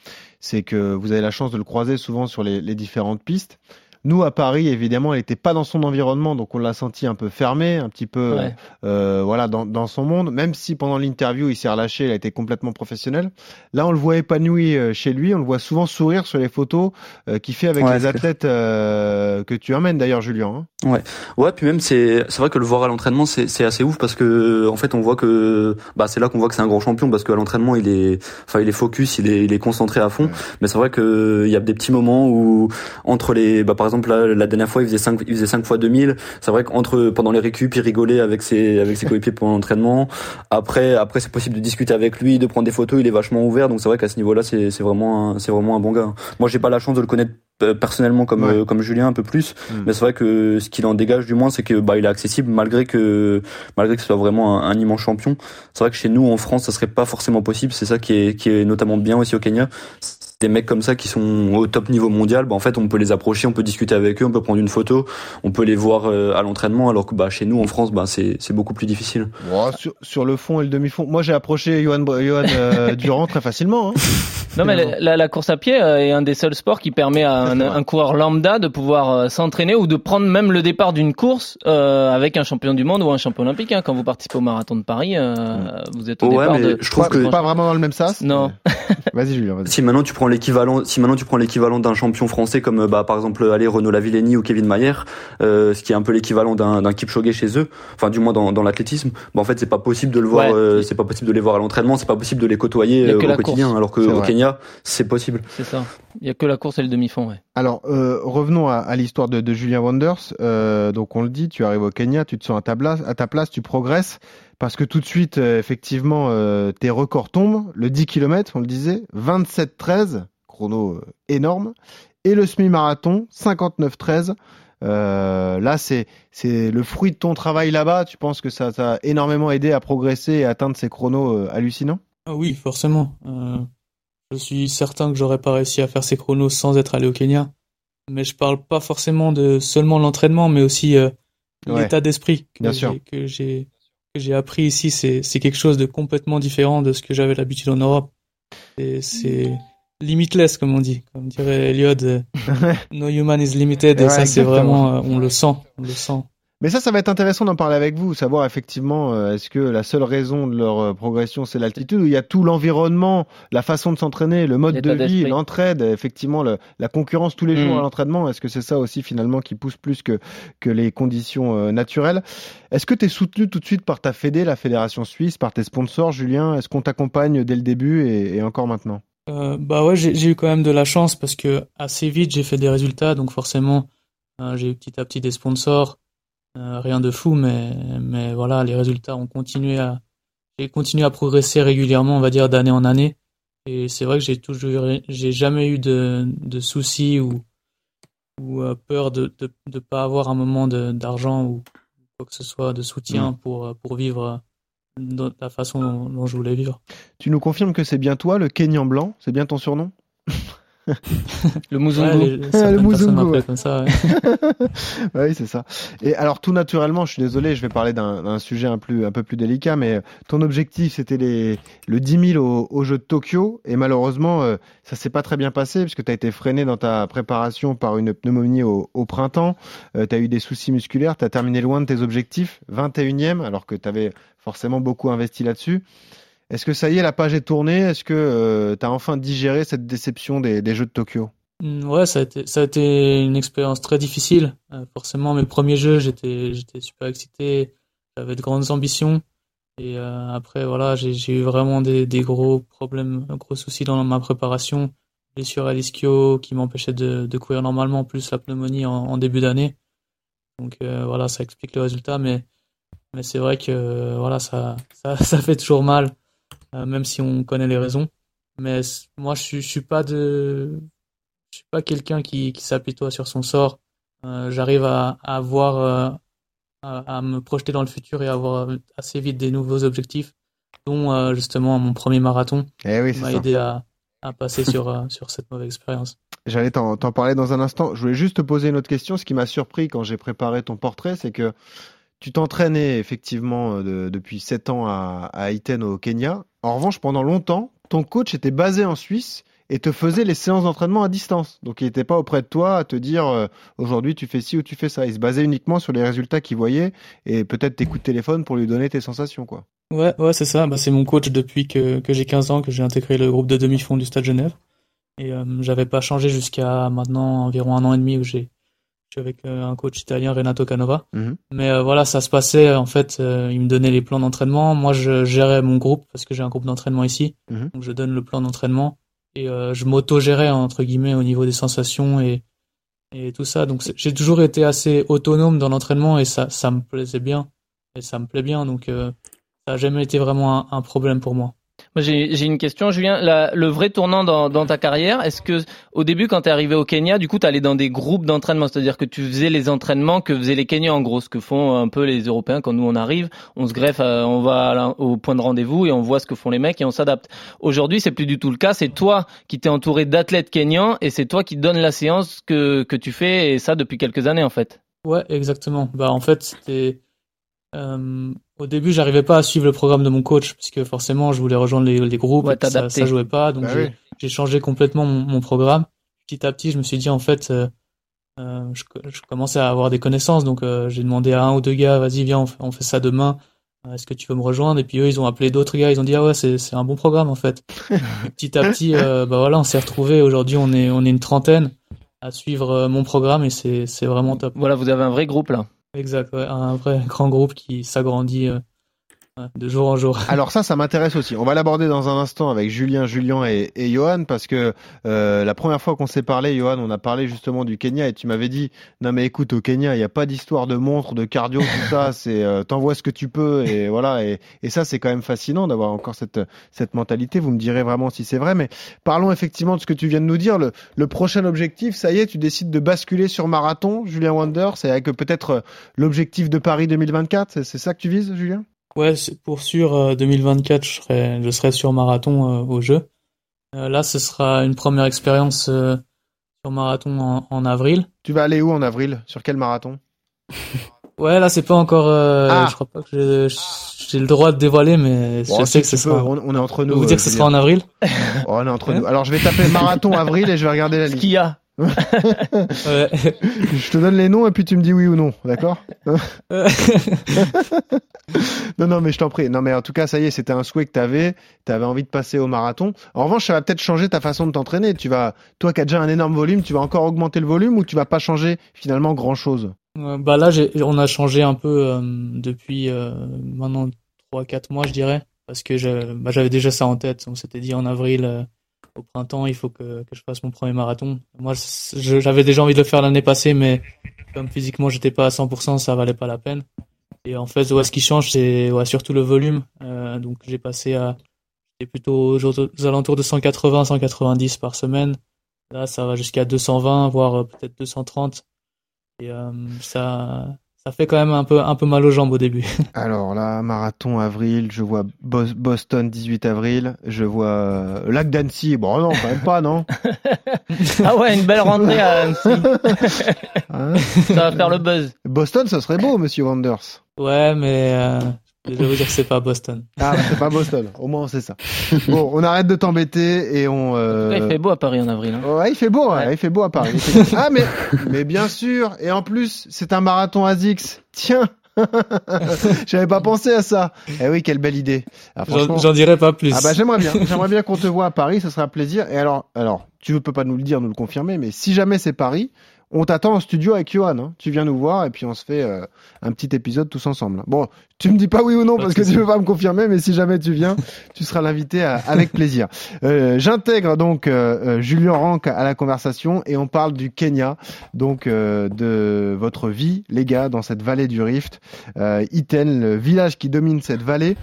C'est que vous avez la chance de le croiser souvent sur les, les différentes pistes. Nous, à Paris, évidemment, elle n'était pas dans son environnement, donc on l'a senti un peu fermé, un petit peu, euh, voilà, dans, dans, son monde. Même si pendant l'interview, il s'est relâché, il a été complètement professionnel. Là, on le voit épanoui euh, chez lui, on le voit souvent sourire sur les photos euh, qu'il fait avec les athlètes euh, que tu emmènes d'ailleurs, Julien. Hein. Ouais, ouais. Puis même, c'est c'est vrai que le voir à l'entraînement, c'est c'est assez ouf parce que en fait, on voit que bah c'est là qu'on voit que c'est un grand champion parce qu'à l'entraînement, il est, enfin, il est focus, il est il est concentré à fond. Mais c'est vrai que il y a des petits moments où entre les, bah par exemple la dernière fois, il faisait 5 il faisait 5 fois 2000. C'est vrai qu'entre pendant les récup, il rigolait avec ses avec ses coéquipiers pendant l'entraînement. Après après, c'est possible de discuter avec lui, de prendre des photos. Il est vachement ouvert, donc c'est vrai qu'à ce niveau-là, c'est c'est vraiment c'est vraiment un bon gars. Moi, j'ai pas la chance de le connaître euh, personnellement comme euh, comme Julien un peu plus mm. mais c'est vrai que ce qu'il en dégage du moins c'est que bah il est accessible malgré que malgré que ce soit vraiment un, immense champion c'est vrai que chez nous en France ça serait pas forcément possible c'est ça qui est qui est notamment bien aussi au Kenya des mecs comme ça qui sont au top niveau mondial, bah en fait on peut les approcher, on peut discuter avec eux, on peut prendre une photo, on peut les voir euh, à l'entraînement, alors que bah chez nous en France bah c'est c'est beaucoup plus difficile. sur, sur, le fond et le demi-fond, moi j'ai approché Johan, Johan euh, Durand très facilement. Hein. Non mais la, la, course à pied euh, est un des seuls sports qui permet à un, un coureur lambda de pouvoir s'entraîner ou de prendre même le départ d'une course euh, avec un champion du monde ou un champion olympique. Hein. Quand vous participez au marathon de Paris, euh, vous êtes au ouais, départ mais Je trouve que pas vraiment dans le même sas. Non. vas-y Julien. Vas si maintenant tu prends l'équivalent, si maintenant tu prends l'équivalent d'un champion français comme bah par exemple aller Renaud Lavillenie ou Kevin Mayer, euh, ce qui est un peu l'équivalent d'un d'un Kipchoge chez eux, enfin du moins dans, dans l'athlétisme, bah en fait c'est pas possible de le voir, euh, c'est pas possible de les voir à l'entraînement, c'est pas possible de les côtoyer euh, au quotidien, alors que au Kenya c'est possible. C'est ça. Il y a que la course et le demi-fond, ouais. Alors revenons à, à l'histoire de, de Julien Wonders. donc on le dit, tu arrives au Kenya, tu te sens à ta place, à ta place, tu progresses parce que tout de suite, effectivement, tes records tombent. Le 10 km, on le disait, 27-13, chrono euh, énorme. Et le semi-marathon, 59-13. Euh, là, c'est c'est le fruit de ton travail là-bas. Tu penses que ça t'a énormément aidé à progresser et atteindre ces chronos euh, hallucinants? Ah Oui, forcément. je suis certain que j'aurais pas réussi à faire ces chronos sans être allé au Kenya. Mais je parle pas forcément de seulement l'entraînement, mais aussi l'état d'esprit que j'ai que j'ai appris ici. C'est quelque chose de complètement différent de ce que j'avais l'habitude en Europe. C'est limitless, comme on dit. Comme dirait Eliot, euh, no human is limited. Et ça, c'est vraiment, euh, on le sent, on le sent. Mais ça, ça va être intéressant d'en parler avec vous, savoir effectivement, euh, est-ce que la seule raison de leur progression, c'est l'altitude, ou il y a tout l'environnement, la façon de s'entraîner, le mode de vie, l'entraide, effectivement, le, la concurrence tous les jours mm. à l'entraînement, est-ce que c'est ça aussi finalement qui pousse plus que, que les conditions naturelles? Est-ce que tu es soutenu tout de suite par ta fédé, la Fédération Suisse, par tes sponsors, Julien? Est-ce qu'on t'accompagne dès le début et, et encore maintenant? Euh, bah ouais, j'ai eu quand même de la chance parce que assez vite j'ai fait des résultats, donc forcément euh, j'ai eu petit à petit des sponsors, euh, rien de fou, mais mais voilà, les résultats ont continué à j'ai continué à progresser régulièrement, on va dire d'année en année, et c'est vrai que j'ai toujours j'ai jamais eu de de soucis ou ou peur de, de de pas avoir un moment d'argent ou quoi que ce soit de soutien pour pour vivre de la façon dont, je voulais vivre. Tu nous confirmes que c'est bien toi, le Kenyan blanc? C'est bien ton surnom? Le le Muzungu. Comme ça, oui, c'est ça. Et alors, tout naturellement, je suis désolé, je vais parler d'un sujet un, plus, un peu plus délicat, mais ton objectif, c'était les, le 10 000 au, au jeu de Tokyo. Et malheureusement, euh, ça s'est pas très bien passé, puisque tu as été freiné dans ta préparation par une pneumonie au, au printemps. Euh, tu as eu des soucis musculaires, tu as terminé loin de tes objectifs, 21e, alors que tu avais forcément beaucoup investi là-dessus. Est-ce que ça y est, la page est tournée? Est-ce que euh, tu as enfin digéré cette déception des, Jeux de Tokyo? Mm, Ouais, ça a été, une expérience très difficile. Euh, forcément, mes premiers Jeux, j'étais, super excité, j'avais de grandes ambitions. Et euh, après, voilà, j'ai eu vraiment des, gros problèmes, gros soucis dans ma préparation. Blessure à l'ischio qui m'empêchait de, courir normalement, plus la pneumonie en, début d'année. Donc voilà, ça explique le résultat, mais c'est vrai que voilà, ça, fait toujours mal euh, même si on connaît les raisons. Mais moi, je je suis pas de, je suis pas quelqu'un qui, qui s'apitoie sur son sort. Euh, j'arrive à, euh, à, à, me projeter dans le futur et à avoir assez vite des nouveaux objectifs, dont justement mon premier marathon eh oui, m'a aidé à, à passer sur, sur cette mauvaise expérience. J'allais t'en parler dans un instant. Je voulais juste te poser une autre question. Ce qui m'a surpris quand j'ai préparé ton portrait, c'est que tu t'entraînais effectivement de, depuis 7 ans à, à Iten au Kenya en revanche, pendant longtemps, ton coach était basé en Suisse et te faisait les séances d'entraînement à distance. Donc il n'était pas auprès de toi à te dire euh, aujourd'hui tu fais ci ou tu fais ça. Il se basait uniquement sur les résultats qu'il voyait et peut-être tes coups de téléphone pour lui donner tes sensations quoi. Ouais, ouais, c'est ça. Bah, c'est mon coach depuis que, j'ai 15 ans que j'ai intégré le groupe de demi-fond du Stade Genève. Et euh, j'avais pas changé jusqu'à maintenant environ un an et demi où j'ai suis avec euh, un coach italien Renato Canova. Mhm. Mais euh, voilà, ça se passait en fait, euh, il me donnait les plans d'entraînement, moi je gérais mon groupe parce que j'ai un groupe d'entraînement ici. Mhm. Donc je donne le plan d'entraînement et je m'auto-gérais entre guillemets au niveau des sensations et et tout ça. Donc j'ai toujours été assez autonome dans l'entraînement et ça ça me plaisait bien et ça me plaît bien donc ça a jamais été vraiment un problème pour moi. J'ai une question, Julien. le vrai tournant dans, ta carrière, est-ce que au début, quand tu es arrivé au Kenya, du coup, tu allais dans des groupes d'entraînement, c'est-à-dire que tu faisais les entraînements que faisaient les Kenyans, en gros, ce que font un peu les Européens quand nous on arrive, on se greffe, euh, on va au point de rendez-vous et on voit ce que font les mecs et on s'adapte. Aujourd'hui, c'est plus du tout le cas. C'est toi qui t'es entouré d'athlètes kenyans et c'est toi qui donnes la séance que que tu fais et ça depuis quelques années en fait. Ouais, exactement. Bah en fait, c'était euh, au début, j'arrivais pas à suivre le programme de mon coach puisque forcément, je voulais rejoindre les, les groupes, et ça, ça jouait pas, donc bah j'ai changé complètement mon, programme. Petit à petit, je me suis dit en fait, euh, euh, je, je, commençais à avoir des connaissances, donc euh, j'ai demandé à un ou deux gars, vas-y, viens, on fait, on fait ça demain. Est-ce que tu veux me rejoindre? Et puis eux, ils ont appelé d'autres gars, ils ont dit ah ouais, c'est c'est un bon programme en fait. petit à petit, bah voilà, on s'est retrouvés. Aujourd'hui, on est on est une trentaine à suivre mon programme et c'est c'est vraiment top. Voilà, vous avez un vrai groupe là. Exact, un vrai grand groupe qui s'agrandit euh, de jour en jour. Alors ça, ça m'intéresse aussi. On va l'aborder dans un instant avec Julien, Julien et, et Johan parce que euh, la première fois qu'on s'est parlé, Johan, on a parlé justement du Kenya et tu m'avais dit non mais écoute au Kenya, il n'y a pas d'histoire de montre, de cardio, tout ça. C'est euh, t'envoies ce que tu peux et voilà. Et, et ça, c'est quand même fascinant d'avoir encore cette cette mentalité. Vous me direz vraiment si c'est vrai. Mais parlons effectivement de ce que tu viens de nous dire. Le, le prochain objectif, ça y est, tu décides de basculer sur marathon, Julien Wander. C'est avec peut-être l'objectif de Paris 2024. C'est ça que tu vises, Julien? Ouais, pour sûr, 2024, euh, je serai, je serai sur marathon euh, au jeu. Euh, là, ce sera une première expérience sur marathon en, avril. Tu vas aller où en avril? Sur quel marathon? Ouais, là, c'est pas encore. Ah. Je crois pas que j'ai le droit de dévoiler, mais je sais que ce sera. On, est entre nous. vous dire que ce sera en avril? Oh, On est entre nous. Alors, je vais taper marathon avril et je vais regarder la liste. Ce qu'il y a. Je te donne les noms et puis tu me dis oui ou non, d'accord? Non, non, mais je t'en prie. Non, mais en tout cas, ça y est, c'était un souhait que tu avais. Tu avais envie de passer au marathon. En revanche, ça va peut-être changer ta façon de t'entraîner. Tu vas, toi qui as déjà un énorme volume, tu vas encore augmenter le volume ou tu vas pas changer finalement grand chose Bah là, on a changé un peu euh, depuis euh, maintenant 3-4 mois, je dirais, parce que bah, j'avais déjà ça en tête. On s'était dit en avril. Au printemps, il faut que, que je fasse mon premier marathon. Moi, j'avais déjà envie de le faire l'année passée, mais comme physiquement j'étais pas à 100%, ça valait pas la peine. Et en fait, ouais, ce qui change, c'est ouais, surtout le volume. Euh, donc j'ai passé à plutôt aux, alentours de 180, 190 par semaine. Là, ça va jusqu'à 220, voire euh, peut-être 230. Et euh, ça, ça fait quand même un peu, un peu mal aux jambes au début. Alors là, marathon avril, je vois Boston 18 avril, je vois euh, Lac d'Annecy. Bon, non, quand même pas, non? Ah ouais, une belle rentrée à Annecy. Hein? Ça va faire le buzz. Boston, ça serait beau, monsieur Wanders. Ouais, mais euh, je vais vous dire que c'est pas Boston. Ah, c'est pas Boston. Au moins, on sait ça. Bon, on arrête de t'embêter et on. Euh... il fait beau à Paris en avril. Hein. Ouais, il fait beau. Ouais. il fait beau à Paris. ah, mais mais bien sûr. Et en plus, c'est un marathon ASICS. Tiens. J'avais pas pensé à ça. Eh oui, quelle belle idée. Ah, j'en dirai pas plus. Ah bah j'aimerais bien. J'aimerais bien qu'on te voit à Paris, ça sera un plaisir. Et alors, alors, tu ne peux pas nous le dire, nous le confirmer, mais si jamais c'est Paris, on t'attend en studio avec Johan. Hein. Tu viens nous voir et puis on se fait euh, un petit épisode tous ensemble. Bon, tu me dis pas oui ou non parce que tu peux pas me confirmer, mais si jamais tu viens, tu seras l'invité avec plaisir. Euh, J'intègre donc euh, euh, Julien Rank à la conversation et on parle du Kenya, donc de votre vie, les gars, dans cette vallée du Rift, Iten, le village qui domine cette vallée.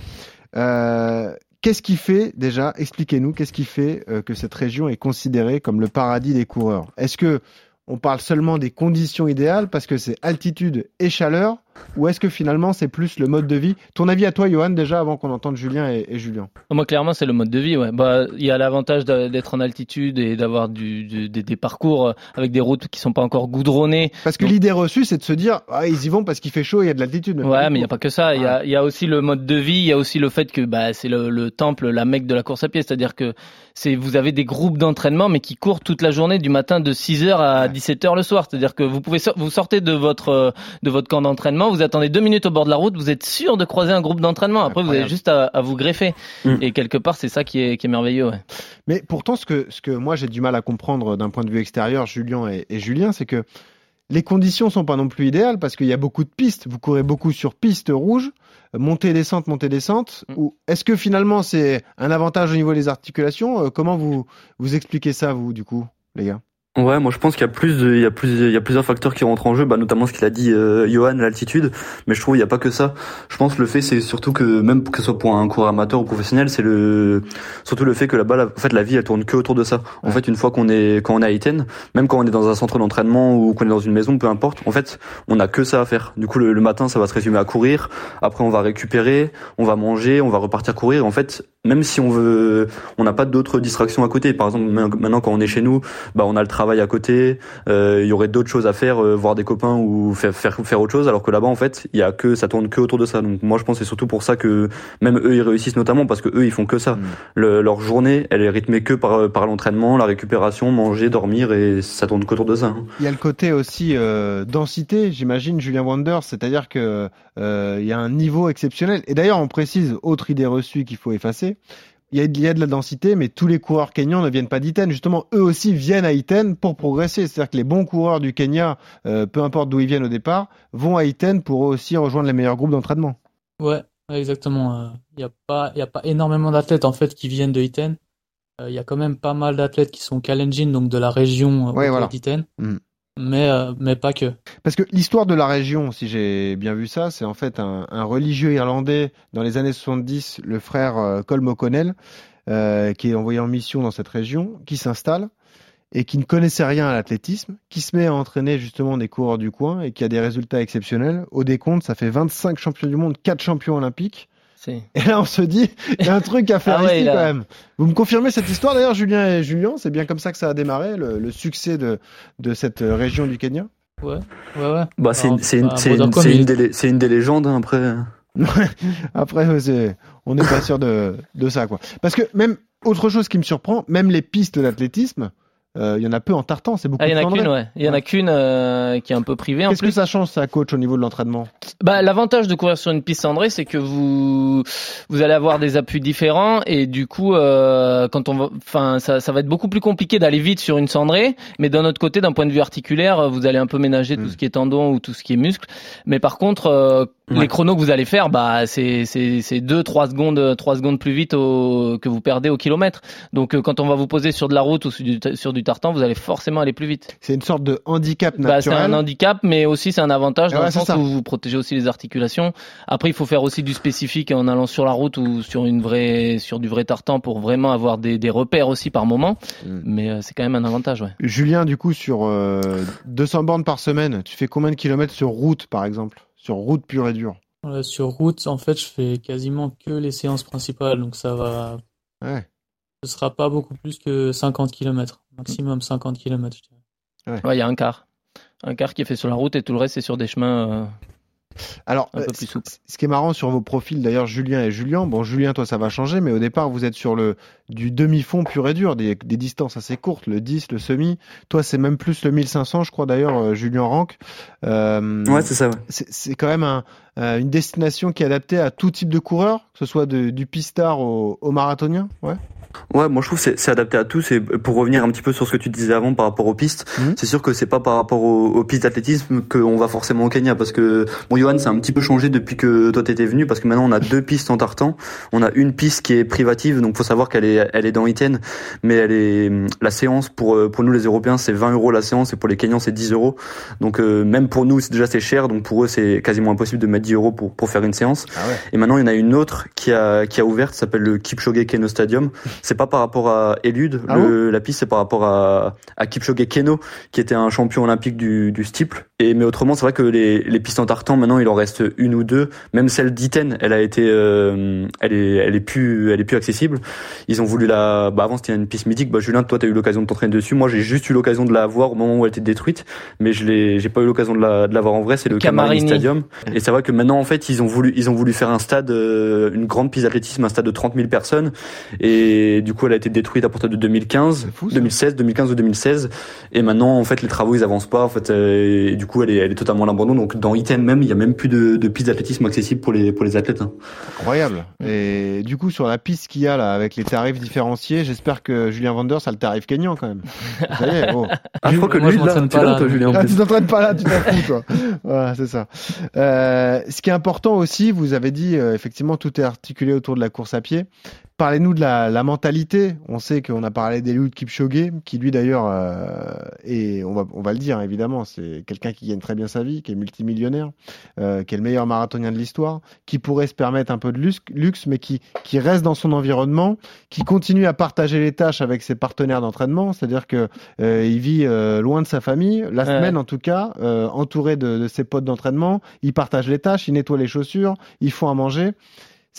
Qu'est-ce qui fait déjà, expliquez-nous, qu'est-ce qui fait que cette région est considérée comme le paradis des coureurs? Est-ce que on parle seulement des conditions idéales parce que c'est altitude et chaleur ou est-ce que finalement c'est plus le mode de vie? Ton avis à toi, Johan, déjà avant qu'on entende Julien et, Julien Moi, clairement, c'est le mode de vie. Ouais. Bah, il y a l'avantage d'être en altitude et d'avoir du, des, parcours avec des routes qui sont pas encore goudronnées. Parce que l'idée reçue, c'est de se dire, ah, ils y vont parce qu'il fait chaud, il y a de l'altitude. Ouais, mais il y a pas que ça. Il y, a, y a aussi le mode de vie. Il y a aussi le fait que bah, c'est le, le temple, la mecque de la course à pied, c'est-à-dire que c'est vous avez des groupes d'entraînement mais qui courent toute la journée du matin de 6h à 17h le soir. C'est-à-dire que vous pouvez vous sortez de votre euh, de votre camp d'entraînement, vous attendez deux minutes au bord de la route, vous êtes sûr de croiser un groupe d'entraînement. Après vous avez juste à, vous greffer. Mm. Et quelque part c'est ça qui est, qui est merveilleux. Ouais. Mais pourtant ce que ce que moi j'ai du mal à comprendre d'un point de vue extérieur, Julien et, et Julien, c'est que les conditions sont pas non plus idéales parce qu'il y a beaucoup de pistes. Vous courez beaucoup sur pistes rouges montée descente montée descente mm. ou est-ce que finalement c'est un avantage au niveau des articulations? Euh, comment vous vous expliquez ça vous du coup les gars? Ouais, moi je pense qu'il y a plus de, il y a plus il y a plusieurs facteurs qui rentrent en jeu, bah notamment ce qu'il a dit euh, Johan, l'altitude, mais je trouve il y a pas que ça. Je pense le fait c'est surtout que même que ce soit pour un coureur amateur ou professionnel, c'est le surtout le fait que la balle en fait la vie elle tourne que autour de ça. En fait, une fois qu'on est quand on est à Iten, même quand on est dans un centre d'entraînement ou qu'on est dans une maison, peu importe, en fait, on a que ça à faire. Du coup le, matin, ça va se résumer à courir, après on va récupérer, on va manger, on va repartir courir. En fait, même si on veut on n'a pas d'autres distractions à côté. Par exemple, maintenant quand on est chez nous, bah on a le travail à côté, euh, il y aurait d'autres choses à faire, euh, voir des copains ou faire, faire faire autre chose, alors que là-bas en fait, il y a que ça tourne que autour de ça. Donc moi je pense c'est surtout pour ça que même eux ils réussissent notamment parce que eux ils font que ça. Mm. leur journée elle est rythmée que par par l'entraînement, la récupération, manger, dormir et ça tourne qu'autour de ça. Hein. Il y a le côté aussi euh, densité, j'imagine Julien Wander, c'est-à-dire que il y a un niveau exceptionnel. Et d'ailleurs on précise autre idée reçue qu'il faut effacer il y, a, de la densité, mais tous les coureurs kenyans ne viennent pas d'Iten. Justement, eux aussi viennent à Iten pour progresser. C'est-à-dire que les bons coureurs du Kenya, euh, peu importe d'où ils viennent au départ, vont à Iten pour aussi rejoindre les meilleurs groupes d'entraînement. Ouais, exactement. Il euh, n'y a pas, il a pas énormément d'athlètes en fait qui viennent de Iten. Euh, il y a quand même pas mal d'athlètes qui sont Kalenjin, donc de la région ouais, voilà. d'Iten. Mm mais euh, mais pas que. Parce que l'histoire de la région, si j'ai bien vu ça, c'est en fait un, religieux irlandais dans les années 70, le frère euh, Colm O'Connell, euh, qui est envoyé en mission dans cette région, qui s'installe et qui ne connaissait rien à l'athlétisme, qui se met à entraîner justement des coureurs du coin et qui a des résultats exceptionnels. Au décompte, ça fait 25 champions du monde, 4 champions olympiques. Et là, on se dit, il y a un truc à faire ah ici quand même. Vous me confirmez cette histoire d'ailleurs, Julien et Julien C'est bien comme ça que ça a démarré, le, succès de, de cette région du Kenya? Ouais, ouais, ouais. Bah, c'est une, une, une, des, une des légendes hein, après. après, on n'est pas sûr de, de ça, quoi. Parce que même, autre chose qui me surprend, même les pistes d'athlétisme, euh, il y en a peu en tartan, c'est beaucoup. Ah, il y en a qu'une, ouais. Il y en a qu'une euh, qui est un peu privée. Qu'est-ce que ça change, ça, coach, au niveau de l'entraînement? Bah, l'avantage de courir sur une piste cendrée, c'est que vous vous allez avoir des appuis différents et du coup, euh, quand on va, enfin, ça, ça va être beaucoup plus compliqué d'aller vite sur une cendrée. Mais d'un autre côté, d'un point de vue articulaire, vous allez un peu ménager tout hmm. ce qui est tendon ou tout ce qui est muscle. Mais par contre, les chronos que vous allez faire, bah, c'est c'est c'est deux trois secondes trois secondes plus vite au, que vous perdez au kilomètre. Donc euh, quand on va vous poser sur de la route ou sur du, sur du tartan, vous allez forcément aller plus vite. C'est une sorte de handicap naturel. Bah, c'est un handicap, mais aussi c'est un avantage dans le sens où vous protégez aussi les articulations. Après, il faut faire aussi du spécifique en allant sur la route ou sur une vraie sur du vrai tartan pour vraiment avoir des, des repères aussi par moment. Hmm. Mais euh, c'est quand même un avantage, ouais. Julien, du coup, sur 200 euh, bornes par semaine, tu fais combien de kilomètres sur route, par exemple? Sur route pure et dure Sur route, en fait, je fais quasiment que les séances principales, donc ça va. Ouais. Ce sera pas beaucoup plus que 50 km, maximum 50 km, je dirais. Ouais, il y a un quart. Un quart qui est fait sur la route et tout le reste c'est sur des chemins. Alors, euh, ce qui est marrant sur vos profils, d'ailleurs, Julien et Julien, bon, Julien, toi, ça va changer, mais au départ, vous êtes sur le du demi-fond pur et dur, des, distances assez courtes, le 10, le semi. Toi, c'est même plus le 1500, je crois, d'ailleurs, euh, Julien Rank. Euh, ouais, c'est ça. Ouais. C'est quand même un, une destination qui est adaptée à tout type de coureur, que ce soit du pistard au, au marathonien, ouais. Ouais, moi je trouve c'est c'est adapté à tous et pour revenir un petit peu sur ce que tu disais avant par rapport aux pistes, mhm. c'est sûr que c'est pas par rapport aux, pistes d'athlétisme qu'on va forcément au Kenya parce que bon Johan c'est un petit peu changé depuis que toi t'étais venu parce que maintenant on a deux pistes en tartan, on a une piste qui est privative donc faut savoir qu'elle est elle est dans Iten mais elle est la séance pour pour nous les Européens c'est 20 euros la séance et pour les Kenyans c'est 10 euros donc euh, même pour nous c'est déjà c'est cher donc pour eux c'est quasiment impossible de mettre 10 euros pour pour faire une séance ah ouais. et maintenant il y en a une autre qui a qui a ouvert s'appelle le Kipchoge Keno Stadium c'est pas par rapport à Elude. Ah la piste, c'est par rapport à, à Kipchoge Keno, qui était un champion olympique du, du steeple, Et mais autrement, c'est vrai que les, les pistes en tartan maintenant, il en reste une ou deux. Même celle d'Iten, elle a été, euh, elle est, elle est plus, elle est plus accessible. Ils ont voulu la, bah avant c'était une piste mythique. Bah Julien, toi t'as eu l'occasion de t'entraîner dessus. Moi j'ai juste eu l'occasion de la voir au moment où elle était détruite, mais je l'ai, j'ai pas eu l'occasion de la, de la voir en vrai. C'est le Camarini Stadium. Et c'est vrai que maintenant en fait ils ont voulu, ils ont voulu faire un stade, euh, une grande piste d'athlétisme, un stade de 30 000 personnes. Et du coup elle a été détruite à partir de 2015, 2016, 2015 ou 2016. Et maintenant en fait les travaux ils avancent pas. En fait, euh, et du coup elle est, elle est totalement à l'abandon. Donc dans Iten même, il y a même plus de, de piste d'athlétisme accessible pour les pour les athlètes. Hein. Incroyable. Et du coup sur la piste qu'il y a là avec les tarifs différenciés, j'espère que Julien Vanders a le tarif kényan quand même. oh. Ah, je crois que lui, je là, pas là, toi, Julien. Ah, tu t'entraînes pas là, tu t'en fous, toi. voilà, c'est ça. Euh, ce qui est important aussi, vous avez dit, euh, effectivement, tout est articulé autour de la course à pied. Parlez-nous de la, la, mentalité. On sait qu'on a parlé d'Eliud Kipchoge, qui lui d'ailleurs, euh, et on va, on va le dire évidemment, c'est quelqu'un qui gagne très bien sa vie, qui est multimillionnaire, euh, qui est le meilleur marathonien de l'histoire, qui pourrait se permettre un peu de luxe, luxe mais qui, qui reste dans son environnement, qui continue à partager les tâches avec ses partenaires d'entraînement, c'est-à-dire que euh, il vit euh, loin de sa famille, la semaine en tout cas, euh, entouré de, de ses potes d'entraînement, il partage les tâches, il nettoie les chaussures, il font à manger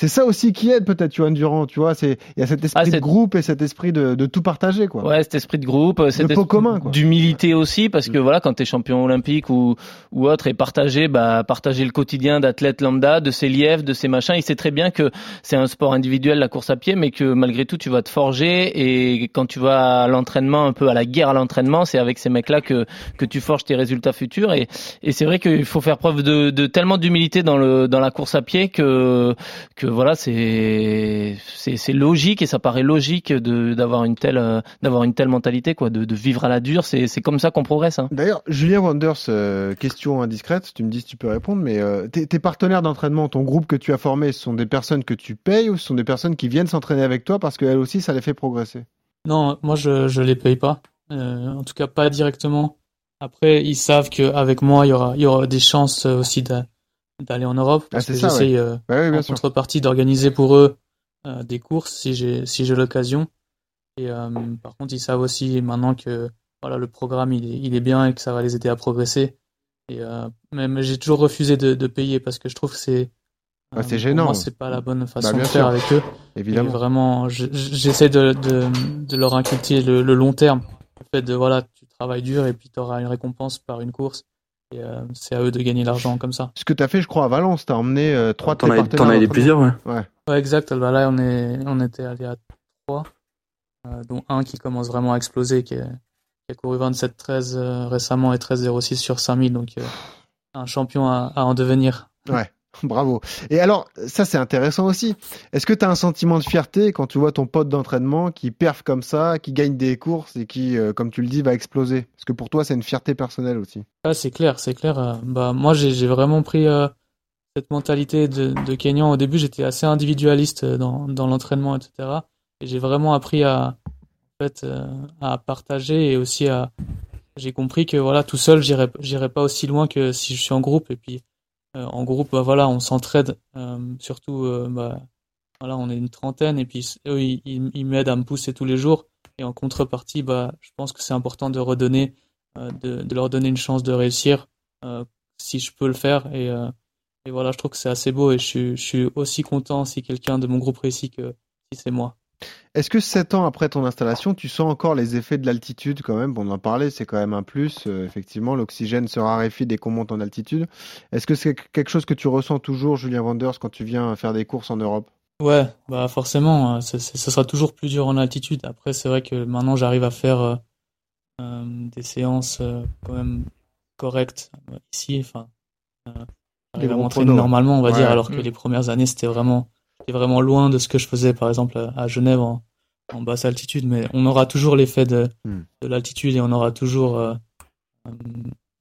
c'est ça aussi qui aide peut-être Johan Durand, tu vois, c'est il y a cet esprit ah, de groupe et cet esprit de, de, tout partager quoi. Ouais, cet esprit de groupe, cet esprit commun d'humilité aussi parce que mm. voilà, quand tu es champion olympique ou ou autre et partager bah partager le quotidien d'athlète lambda, de ses lièvres, de ses machins, il sait très bien que c'est un sport individuel la course à pied mais que malgré tout tu vas te forger et quand tu vas à l'entraînement un peu à la guerre à l'entraînement, c'est avec ces mecs-là que que tu forges tes résultats futurs et et c'est vrai qu'il faut faire preuve de, de tellement d'humilité dans le dans la course à pied que que voilà, c'est c'est logique et ça paraît logique de d'avoir une telle euh, d'avoir une telle mentalité quoi, de, de vivre à la dure. C'est c'est comme ça qu'on progresse. Hein. D'ailleurs, Julien Wanders, euh, question indiscrète, tu me dis si tu peux répondre, mais euh, tes, tes, partenaires d'entraînement, ton groupe que tu as formé, ce sont des personnes que tu payes ou ce sont des personnes qui viennent s'entraîner avec toi parce qu'elles aussi ça les fait progresser? Non, moi je je les paye pas. en tout cas pas directement. Après, ils savent qu'avec moi, il y aura, il y aura des chances aussi de, d'aller en Europe parce ah, que j'essaye euh, bah en contrepartie d'organiser pour eux euh, des courses si j'ai si j'ai l'occasion. Et euh, par contre ils savent aussi maintenant que voilà le programme il est, il est bien et que ça va les aider à progresser. Et même j'ai toujours refusé de, de, payer parce que je trouve que c'est ah, c'est gênant. moi c'est pas la bonne façon bah, de faire avec eux. Évidemment. Et vraiment j'essaie de, de, de leur inculquer le, le long terme. Le fait de voilà tu travailles dur et puis tu auras une récompense par une course euh, c'est à eux de gagner l'argent comme ça. Ce que tu as fait, je crois, à Valence, tu as emmené euh, trois de tes partenaires. T'en as aidé plusieurs, ouais. ouais. Ouais, exact. Bah, là, on, est, on était allé à trois, euh, dont un qui commence vraiment à exploser, qui, est, qui a couru 27-13 euh, récemment et 13-06 sur 5000, donc un champion à, à en devenir. Ouais. Bravo. Et alors, ça c'est intéressant aussi. Est-ce que tu as un sentiment de fierté quand tu vois ton pote d'entraînement qui perf comme ça, qui gagne des courses et qui, euh, comme tu le dis, va exploser? Parce que pour toi, c'est une fierté personnelle aussi. Ah, c'est clair, c'est clair. Euh, bah, moi, j'ai vraiment pris euh, cette mentalité de, de Kenyan. Au début, j'étais assez individualiste dans, l'entraînement, etc. Et j'ai vraiment appris à, partager et aussi à. J'ai compris que voilà, tout seul, j'irai pas aussi loin que si je suis en groupe. Et puis, en groupe, bah, voilà, on s'entraide. Euh, surtout, euh, bah, voilà, on est une trentaine et puis eux, ils, ils m'aident à me pousser tous les jours. Et en contrepartie, bah, je pense que c'est important de redonner, de, leur donner une chance de réussir si je peux le faire. Et, voilà, je trouve que c'est assez beau et je je suis aussi content si quelqu'un de mon groupe réussit que si c'est moi. Est-ce que sept ans après ton installation, tu sens encore les effets de l'altitude quand même? On en parlait, c'est quand même un plus. Euh, effectivement, l'oxygène se raréfie dès qu'on monte en altitude. Est-ce que c'est quelque chose que tu ressens toujours, Julien Wanders, quand tu viens faire des courses en Europe? Ouais, bah forcément, euh, ce sera toujours plus dur en altitude. Après, c'est vrai que maintenant, j'arrive à faire euh, des séances quand même correctes ici. Enfin, j'arrive à m'entraîner normalement, on va dire, alors que mm. les premières années, c'était vraiment vraiment loin de ce que je faisais par exemple à Genève en, basse altitude, mais on aura toujours l'effet de, hmm. de l'altitude et on aura toujours euh,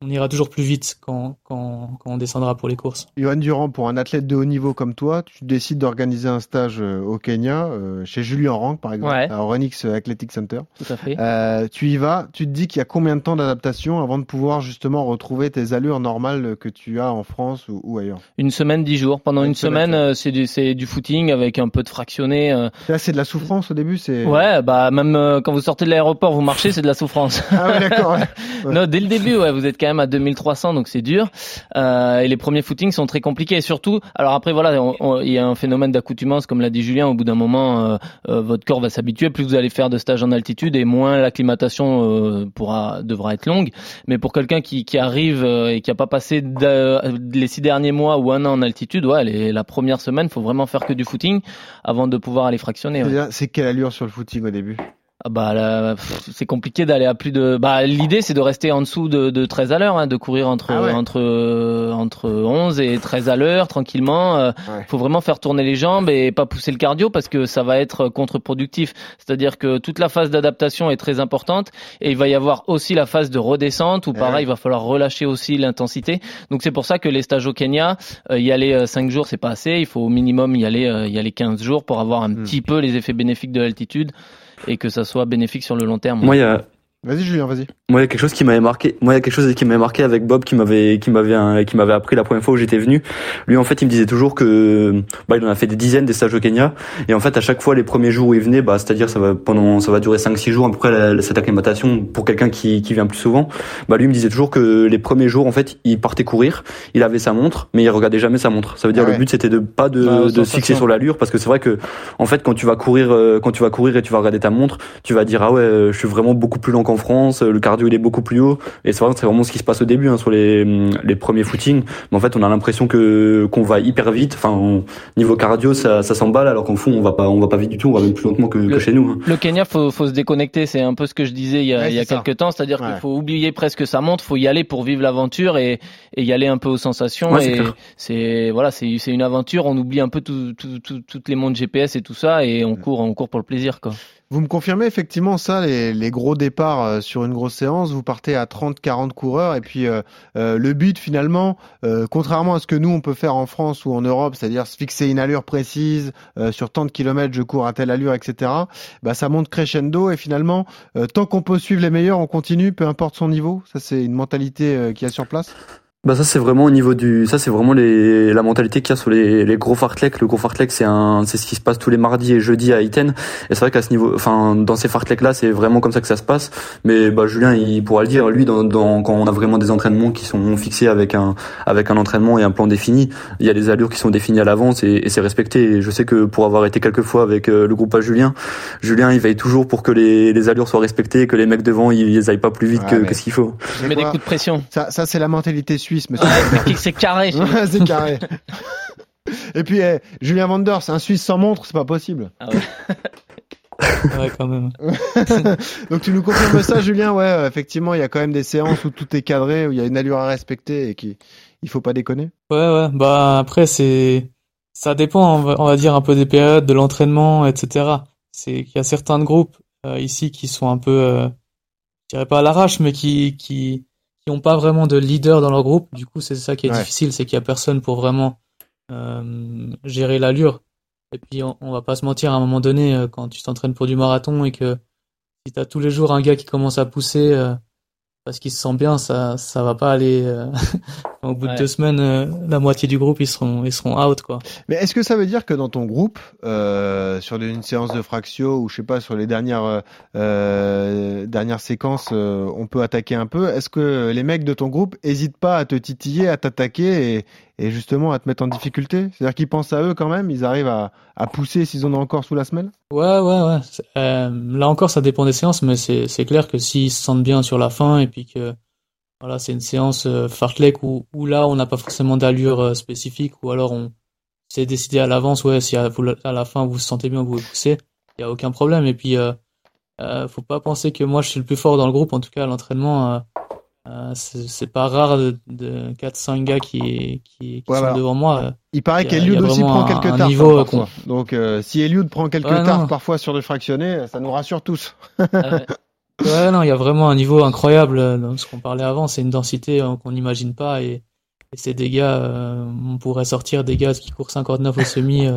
on ira toujours plus vite quand, quand, quand, on descendra pour les courses. Johan Durand, pour un athlète de haut niveau comme toi, tu décides d'organiser un stage euh, au Kenya, euh, chez Julien Rank par exemple, à Orenix Athletic Center. Tout à fait. Euh, tu y vas, tu te dis qu'il y a combien de temps d'adaptation avant de pouvoir justement retrouver tes allures normales que tu as en France ou, ou ailleurs? Une semaine, dix jours. Pendant une, semaine, euh, c'est du, du footing avec un peu de fractionné. Là, c'est de la souffrance au début c'est... Ouais, bah même quand vous sortez de l'aéroport, vous marchez, c'est de la souffrance. ah ouais, d'accord. non, dès le début, ouais, vous êtes même à 2300, donc c'est dur. Euh, et les premiers footings sont très compliqués. Et surtout, alors après voilà, il y a un phénomène d'accoutumance, comme l'a dit Julien. Au bout d'un moment, euh, euh, votre corps va s'habituer. Plus vous allez faire de stages en altitude, et moins l'acclimatation pourra devra être longue. Mais pour quelqu'un qui, arrive et qui a pas passé les six derniers mois ou un an en altitude, ouais, la première semaine, faut vraiment faire que du footing avant de pouvoir aller fractionner. C'est quelle allure sur le footing au début? Bah c'est compliqué d'aller à plus de. Bah l'idée c'est de rester en dessous de, de 13 à l'heure, hein, de courir entre ah entre entre 11 et 13 à l'heure tranquillement. Euh, Faut vraiment faire tourner les jambes et pas pousser le cardio parce que ça va être contre-productif. C'est-à-dire que toute la phase d'adaptation est très importante et il va y avoir aussi la phase de redescente où pareil il va falloir relâcher aussi l'intensité. Donc c'est pour ça que les stages au Kenya, euh, y aller 5 euh, jours c'est pas assez. Il faut au minimum y aller euh, y aller 15 jours pour avoir un hmm. petit peu les effets bénéfiques de l'altitude et que ça soit bénéfique sur le long terme. Moi, il y a, Vas-y Julien, vas-y. Moi, il y a quelque chose qui m'avait marqué. Moi, il y a quelque chose qui m'avait marqué avec Bob, qui m'avait, qui m'avait, qui m'avait appris la première fois où j'étais venu. Lui, en fait, il me disait toujours que, bah, il en a fait des dizaines des stages au Kenya. Et en fait, à chaque fois, les premiers jours où il venait, bah, c'est-à-dire, ça va pendant, ça va durer 5-6 jours à peu près cette acclimatation pour quelqu'un qui, qui vient plus souvent. Bah, lui me disait toujours que les premiers jours, en fait, il partait courir, il avait sa montre, mais il regardait jamais sa montre. Ça veut dire le but, c'était de pas de, bah, de fixer sur l'allure, parce que c'est vrai que, en fait, quand tu vas courir, euh, quand tu vas courir et tu vas regarder ta montre, tu vas dire ah ouais, je suis vraiment beaucoup plus lent qu'en France. Le cardio il est beaucoup plus haut. Et c'est vraiment, vraiment ce qui se passe au début hein, sur les, les premiers footings. Mais en fait on a l'impression que qu'on va hyper vite. Enfin niveau cardio ça, ça s'emballe alors qu'en fond on va pas on va pas vite du tout. On va même plus lentement que, que chez nous hein. le Kenya faut, faut se déconnecter. C'est un peu ce que je disais il y a, il y a quelques temps. C'est-à-dire qu'il faut oublier presque sa montre. Faut y aller pour vivre l'aventure et, et y aller un peu aux sensations. Et c'est voilà c'est c'est une aventure. On oublie un peu tout, tout, tout, toutes les montres GPS et tout ça. Et on court on court pour le plaisir quoi vous me confirmez effectivement ça, les, gros départs euh, sur une grosse séance, vous partez à 30-40 coureurs et puis euh, euh, le but finalement, contrairement à ce que nous on peut faire en France ou en Europe, c'est-à-dire se fixer une allure précise, sur tant de kilomètres je cours à telle allure, etc., bah, ça monte crescendo et finalement, tant qu'on peut suivre les meilleurs, on continue, peu importe son niveau. Ça c'est une mentalité qui a sur place bah ça c'est vraiment au niveau du ça c'est vraiment les la mentalité qu'il y a sur les, les gros fartleks. Le gros fartlek c'est un c'est ce qui se passe tous les mardis et jeudis à Iten et c'est vrai qu'à ce niveau enfin dans ces fartleks là c'est vraiment comme ça que ça se passe. Mais bah Julien il pourra le dire. Lui dans, dans quand on a vraiment des entraînements qui sont fixés avec un avec un entraînement et un plan défini il y a des allures qui sont définies à l'avance et, et c'est respecté. Et je sais que pour avoir été quelques fois avec euh, le groupe à Julien Julien il veille toujours pour que les, les allures soient respectées et que les mecs devant ils, ils aillent pas plus vite que, que, ce qu'il faut. Je mets des coups de pression. Ça ça c'est la mentalité suisse c'est carré. c'est carré. Et puis, eh, Julien Vanders, un Suisse sans montre, c'est pas possible. Ah ouais. quand même. Donc tu nous confirmes ça, Julien? Ouais, euh, effectivement, il y a quand même des séances où tout est cadré, où il y a une allure à respecter et qui il faut pas déconner. Ouais, ouais. Bah après, c'est ça dépend, on va, dire un peu des périodes, de l'entraînement, etc. C'est qu'il y a certains groupes euh, ici qui sont un peu, euh, je dirais pas à l'arrache, mais qui qui qui n'ont pas vraiment de leader dans leur groupe. Du coup, c'est ça qui est difficile, c'est qu'il y a personne pour vraiment euh, gérer l'allure. Et puis, on, on, va pas se mentir, à un moment donné, euh, quand tu t'entraînes pour du marathon et que si tu as tous les jours un gars qui commence à pousser, euh, parce qu'ils se sentent bien, ça ça va pas aller. Euh, au bout de deux semaines, euh, la moitié du groupe ils seront ils seront out quoi. Mais est-ce que ça veut dire que dans ton groupe, euh, sur une séance de fractio ou je sais pas sur les dernières euh, dernières séquences, on peut attaquer un peu. Est-ce que les mecs de ton groupe hésitent pas à te titiller, à t'attaquer et, et justement à te mettre en difficulté? C'est-à-dire qu'ils pensent à eux quand même, ils arrivent à, à pousser s'ils en ont encore sous la semelle? Ouais, ouais, ouais. Euh, là encore, ça dépend des séances, mais c'est clair que s'ils se sentent bien sur la fin et puis que voilà, c'est une séance euh, fartlek où, où là on n'a pas forcément d'allure euh, spécifique ou alors on s'est décidé à l'avance, ouais, si à, à, la fin vous vous sentez bien, vous vous poussez, il y a aucun problème. Et puis, euh, euh, faut pas penser que moi je suis le plus fort dans le groupe, en tout cas à l'entraînement. Euh, euh, c'est pas rare de, de 4-5 gars qui, qui, qui sont devant moi. Il paraît qu'Eliud aussi prend quelques tartes niveau, parfois. Donc euh, si Eliud prend quelques ouais, tartes parfois sur le fractionné, ça nous rassure tous. Ah ouais. non, il y a vraiment un niveau incroyable euh, dans ce qu'on parlait avant. C'est une densité qu'on n'imagine pas et, et ces dégâts, on pourrait sortir des gars qui courent 59 au semi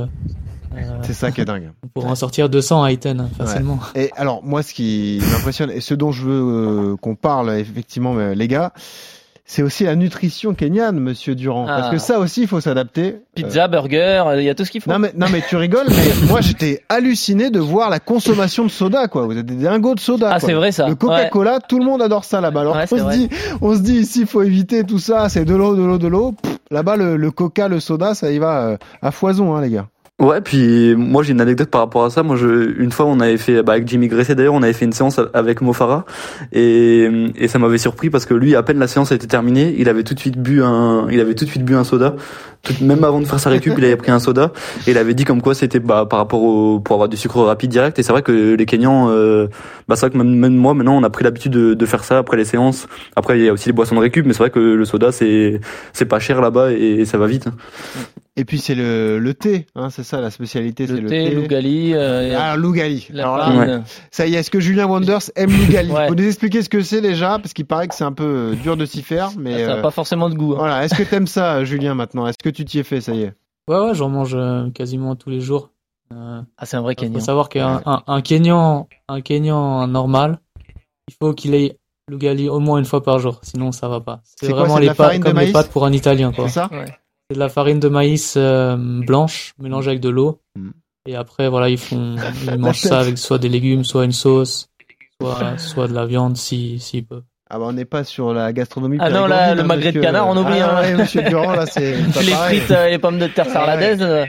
euh, c'est ça qui est dingue. Pour en sortir 200 à Iten, facilement. Et alors, moi, ce qui m'impressionne et ce dont je veux euh, qu'on parle, effectivement, les gars, c'est aussi la nutrition kenyane, Monsieur Durand, parce Ah. que ça aussi, il faut s'adapter. Pizza, burger, il y a tout ce qu'il faut. Non mais, non mais tu rigoles, mais moi j'étais halluciné de voir la consommation de soda quoi. Vous êtes des dingos de soda. Ah, c'est vrai, ça. Le Coca-Cola, tout le monde adore ça là-bas. Alors Ouais, on se dit, on se dit ici, faut éviter tout ça. C'est de l'eau, de l'eau, de l'eau. Là-bas, le, le Coca, le soda, ça y va euh, à foison, hein, les gars. Ouais, puis moi j'ai une anecdote par rapport à ça. Moi, je, une fois, on avait fait, bah, avec Jimmy Gressé d'ailleurs, on avait fait une séance avec Mofara et, et ça m'avait surpris parce que lui, à peine la séance a été terminée, il avait tout de suite bu un, il avait tout de suite bu un soda. Tout, même avant de faire sa récup, il avait pris un soda et il avait dit comme quoi c'était bah, par rapport au, pour avoir du sucre rapide direct. Et c'est vrai que les Kenyans, euh, bah c'est vrai que même, moi maintenant, on a pris l'habitude de, de faire ça après les séances. Après, il y a aussi les boissons de récup, mais c'est vrai que le soda c'est c'est pas cher là-bas et ça va vite. Et puis c'est le, le thé, hein, c'est ça la spécialité, c'est Le le thé, thé. Lougali, euh, Ah, Lougali. Alors là, farine. ça y est, est-ce que Julien Wonders aime Lougali Ouais. Faut nous expliquer ce que c'est déjà, parce qu'il paraît que c'est un peu euh, dur de s'y faire, mais ça n'a euh, pas forcément de goût. hein. voilà. Est-ce que t'aimes ça, Julien, maintenant? Est-ce que tu t'y es fait, ça y est? Ouais, ouais, j'en mange quasiment tous les jours. Euh, Ah, c'est un vrai Il faut Kenyan. savoir qu'un un, un Kenyan, un Kenyan normal, il faut qu'il ait Lugali au moins une fois par jour, sinon ça va pas. C'est C'est quoi, vraiment les pâtes de comme les pâtes pour un Italien, quoi. C'est ça Ouais. C'est de la farine de maïs euh, blanche mélangée avec de l'eau. Mm. Et après, voilà, ils font, ils mangent ça avec soit des légumes, soit une sauce, soit, soit de la viande, si, s'ils peuvent. Ah bah on n'est pas sur la gastronomie. Ah non, là, le hein, magret de canard, on oublie, Ah hein. ouais, monsieur Durand, là, c'est les frites euh, et les pommes de terre sarladaises. euh,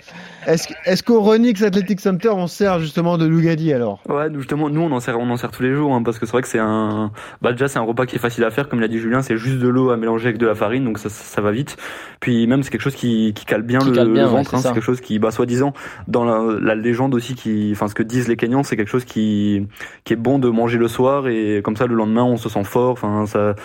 Est-ce qu'au Renix Athletic Center, on sert justement de Lougali alors? Ouais, nous, justement, nous on en sert, on en sert tous les jours, hein, parce que c'est vrai que c'est un, bah déjà c'est un repas qui est facile à faire, comme l'a dit Julien, c'est juste de l'eau à mélanger avec de la farine, donc ça, ça va vite. Puis même c'est quelque chose qui, qui cale bien Qui le, cale bien, le ouais, ventre, c'est hein, c'est quelque chose qui, bah soi-disant, dans la, la légende aussi, qui, enfin ce que disent les Kenyans, c'est quelque chose qui, qui est bon de manger le soir et comme ça le lendemain on se sent fort, enfin ça,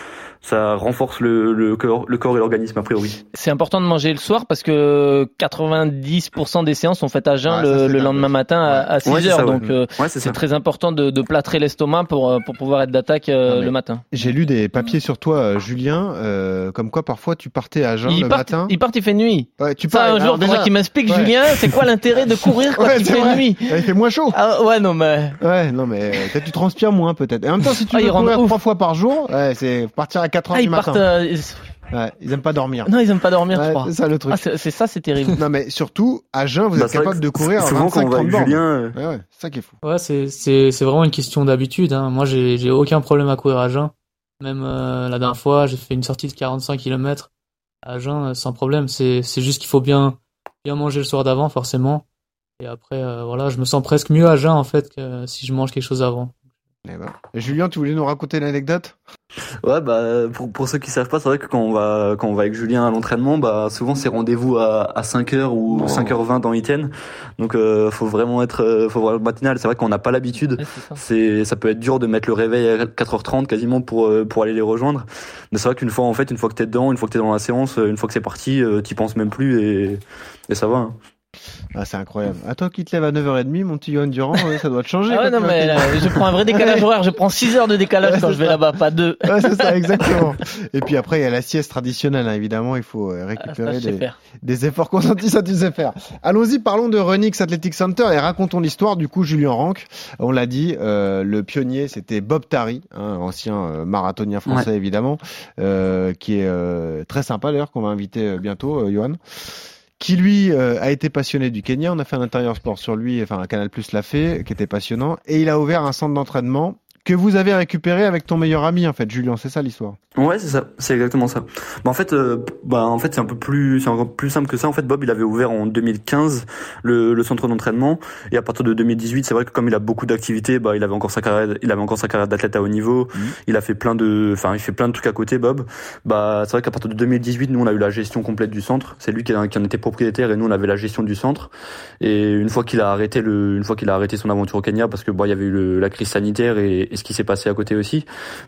ça renforce le, le corps, le corps et l'organisme a priori. C'est important de manger le soir parce que 90% des séances sont faites à jeun ça, le, lendemain matin à, à 6 Ouais, heures. ça, ouais. Donc euh, Ouais, c'est ça. très important de, de plâtrer l'estomac pour, euh, pour pouvoir être d'attaque euh, le matin. J'ai lu des papiers sur toi, Julien, euh, comme quoi parfois tu partais à jeun Il le part, matin. il part, il fait nuit. Ouais, tu Ça, pars- un alors jour, déjà- qu'il m'explique, ouais. Julien, c'est quoi l'intérêt de courir quand Ouais, il fait vrai. nuit? Il fait moins chaud. ah, Ouais, non, mais. Ouais, non mais peut-être tu transpires moins peut-être. Et en même temps, si tu Ah, courir trois fois par jour, c'est partir à 4 heures Ah, du ils matin. partent. euh, Ouais, ils aiment pas dormir. Non, ils aiment pas dormir, je crois. c'est ça le truc. Ah, c'est ça, c'est terrible. Non mais surtout à jeun, vous Bah, êtes capable de courir souvent quand 25 on va 30 avec bornes. Julien, euh, Ouais ouais, c'est ça qui est fou. Ouais, c'est, c'est, c'est vraiment une question d'habitude. Hein. Moi, j'ai, j'ai aucun problème à courir à jeun. Même euh, la dernière fois, j'ai fait une sortie de 45 km à jeun sans problème. C'est, c'est juste qu'il faut bien, bien manger le soir d'avant, forcément. Et après, euh, voilà, je me sens presque mieux à jeun en fait que si je mange quelque chose avant. Eh ben. Et Julien, tu voulais nous raconter l'anecdote? Ouais, bah, pour, pour ceux qui savent pas, c'est vrai que quand on va, quand on va avec Julien à l'entraînement, bah, souvent c'est rendez-vous à, à 5h ou 5h20 dans Iten. Donc, euh, faut vraiment être, euh, faut voir le matinal. C'est vrai qu'on n'a pas l'habitude. Ouais, c'est ça. C'est, ça peut être dur de mettre le réveil à 4h30 quasiment pour, euh, pour aller les rejoindre. Mais c'est vrai qu'une fois, en fait, une fois que t'es dedans, une fois que t'es dans la séance, euh, une fois que c'est parti, euh, t'y penses même plus et, et ça va. hein. Ah, c'est incroyable. À toi qui te lèves à 9h30, mon petit Johan Durand, ouais, ça doit te changer. Ah ouais, non, mais euh, je prends un vrai décalage horaire. Je prends 6 heures de décalage Ouais, quand je vais là-bas, pas deux. Ouais, c'est ça, exactement. Et puis après, il y a la sieste traditionnelle, hein, évidemment. Il faut euh, Ah, ça, récupérer des, efforts consentis, ça tu sais faire. Allons-y, parlons de Renix Athletic Center et racontons l'histoire. Du coup, Julien Rank, on l'a dit, euh, le pionnier, c'était Bob Tari, hein, ancien euh, marathonien français évidemment, euh, qui est euh, très sympa d'ailleurs, qu'on va inviter euh, bientôt, euh, Johan. Qui lui euh, a été passionné du Kenya. On a fait un intérieur sport sur lui, enfin un Canal Plus l'a fait, qui était passionnant, et il a ouvert un centre d'entraînement que vous avez récupéré avec ton meilleur ami en fait, Julien. C'est ça l'histoire. Ouais, c'est ça, c'est exactement ça. Bah en fait, euh, bah en fait c'est un peu plus, c'est encore plus simple que ça. En fait, Bob il avait ouvert en 2015 le, le centre d'entraînement et à partir de 2018, c'est vrai que comme il a beaucoup d'activités, bah il avait encore sa carrière, il avait encore sa carrière d'athlète à haut niveau. Il a fait plein de, enfin il fait plein de trucs à côté, Bob. Bah c'est vrai qu'à partir de 2018, nous on a eu la gestion complète du centre. C'est lui qui, en était propriétaire et nous on avait la gestion du centre. Et une fois qu'il a arrêté le, une fois qu'il a arrêté son aventure au Kenya parce que bah il y avait eu le- la crise sanitaire et, et ce qui s'est passé à côté aussi,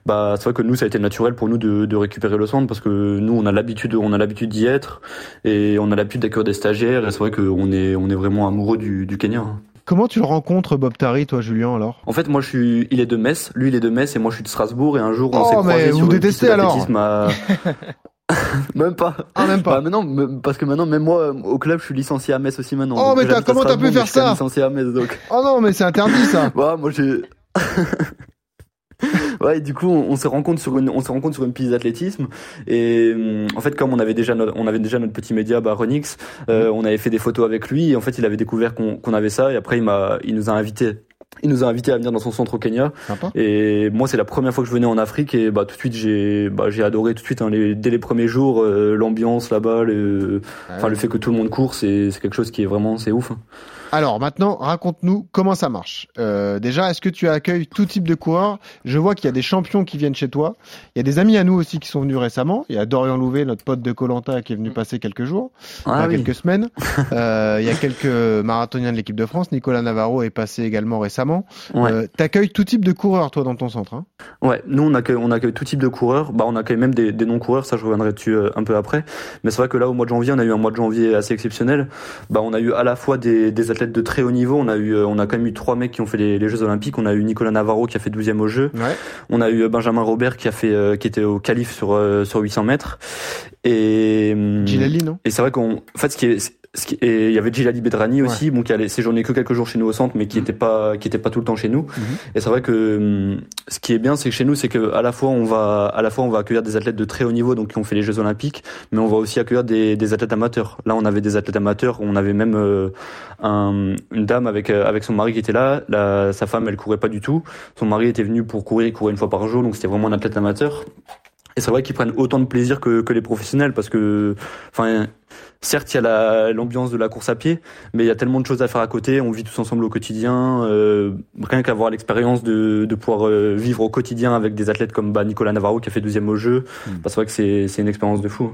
bah c'est vrai que nous ça a été naturel pour nous de, de récupérer le centre parce que nous on a l'habitude on a l'habitude d'y être et on a l'habitude d'accueillir des stagiaires et c'est vrai qu'on est on est vraiment amoureux du, du Kenya. hein. Comment tu le rencontres, Bob Tari, toi, Julien, alors? En fait moi je suis il est de Metz, lui il est de Metz et moi je suis de Strasbourg et un jour on Oh, s'est croisés vous sur une détestez piste alors d'athlétisme à- même pas. Ah, même pas. Bah, parce que maintenant, même moi, au club, je suis licencié à Metz aussi maintenant. Oh, mais comment t'as pu faire ça? Licencié à Metz, donc. Oh non, mais c'est interdit ça. Ouais, moi j'ai. ouais, du coup, on, se rencontre sur une, on se rencontre sur une piste d'athlétisme. Et en fait, comme on avait déjà notre, on avait déjà notre petit média, bah, Renix, euh, on avait fait des photos avec lui. Et en fait, il avait découvert qu'on avait ça. Et après, il m'a, il nous a invités il nous a invités à venir dans son centre au Kenya. Et moi, c'est la première fois que je venais en Afrique et bah tout de suite j'ai bah, j'ai adoré tout de suite hein, les, dès les premiers jours euh, l'ambiance là-bas, le, enfin le fait que tout le monde court, c'est c'est quelque chose qui est vraiment c'est ouf. Hein. Alors maintenant, raconte-nous comment ça marche. Euh, déjà, est-ce que tu accueilles tout type de coureurs? Je vois qu'il y a des champions qui viennent chez toi. Il y a des amis à nous aussi qui sont venus récemment. Il y a Dorian Louvet, notre pote de Colanta, qui est venu passer quelques jours, ah, quelques semaines. Euh, il y a quelques marathoniens de l'équipe de France. Nicolas Navarro est passé également récemment. Ouais. Euh, T'accueilles tout type de coureurs, toi, dans ton centre. Hein? Ouais, nous on accueille, on accueille tout type de coureurs. Bah, on accueille même des, des non-coureurs. Ça, je reviendrai dessus euh, un peu après. Mais c'est vrai que là, au mois de janvier, on a eu un mois de janvier assez exceptionnel. Bah, on a eu à la fois des, des athlètes de très haut niveau on a eu, euh, on a quand même eu trois mecs qui ont fait les, Jeux Olympiques. On a eu Nicolas Navarro qui a fait 12e au jeu. On a eu euh, Benjamin Robert qui a fait, euh, qui était au qualif sur sur 800 mètres. Et Gilali, non? Et c'est vrai qu'on, en fait, ce qui est et il y avait Gilali Bedrani aussi, bon, qui allait séjourner que quelques jours chez nous au centre, mais qui était pas, qui était pas tout le temps chez nous. Mhm. Et c'est vrai que hum, ce qui est bien, c'est que chez nous, c'est que à la fois on va, à la fois on va accueillir des athlètes de très haut niveau, donc qui ont fait les Jeux Olympiques, mais on va aussi accueillir des, des athlètes amateurs. Là, on avait des athlètes amateurs, on avait même euh, un, une dame avec euh, avec son mari qui était là. La, sa femme, elle courait pas du tout. Son mari était venu pour courir, il courait une fois par jour, donc c'était vraiment un athlète amateur. Et c'est vrai qu'ils prennent autant de plaisir que, que les professionnels parce que, enfin, certes, il y a l'ambiance de la course à pied, mais il y a tellement de choses à faire à côté. On vit tous ensemble au quotidien. Euh, rien qu'avoir l'expérience de, de pouvoir euh, vivre au quotidien avec des athlètes comme bah, Nicolas Navarro qui a fait deuxième au jeu, mm. bah, c'est vrai que c'est une expérience de fou.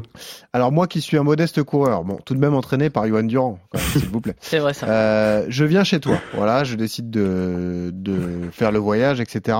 Alors moi qui suis un modeste coureur, bon, tout de même entraîné par Johan Durand, s'il vous plaît. c'est vrai ça. Euh, je viens chez toi, voilà, je décide de, de faire le voyage, etc.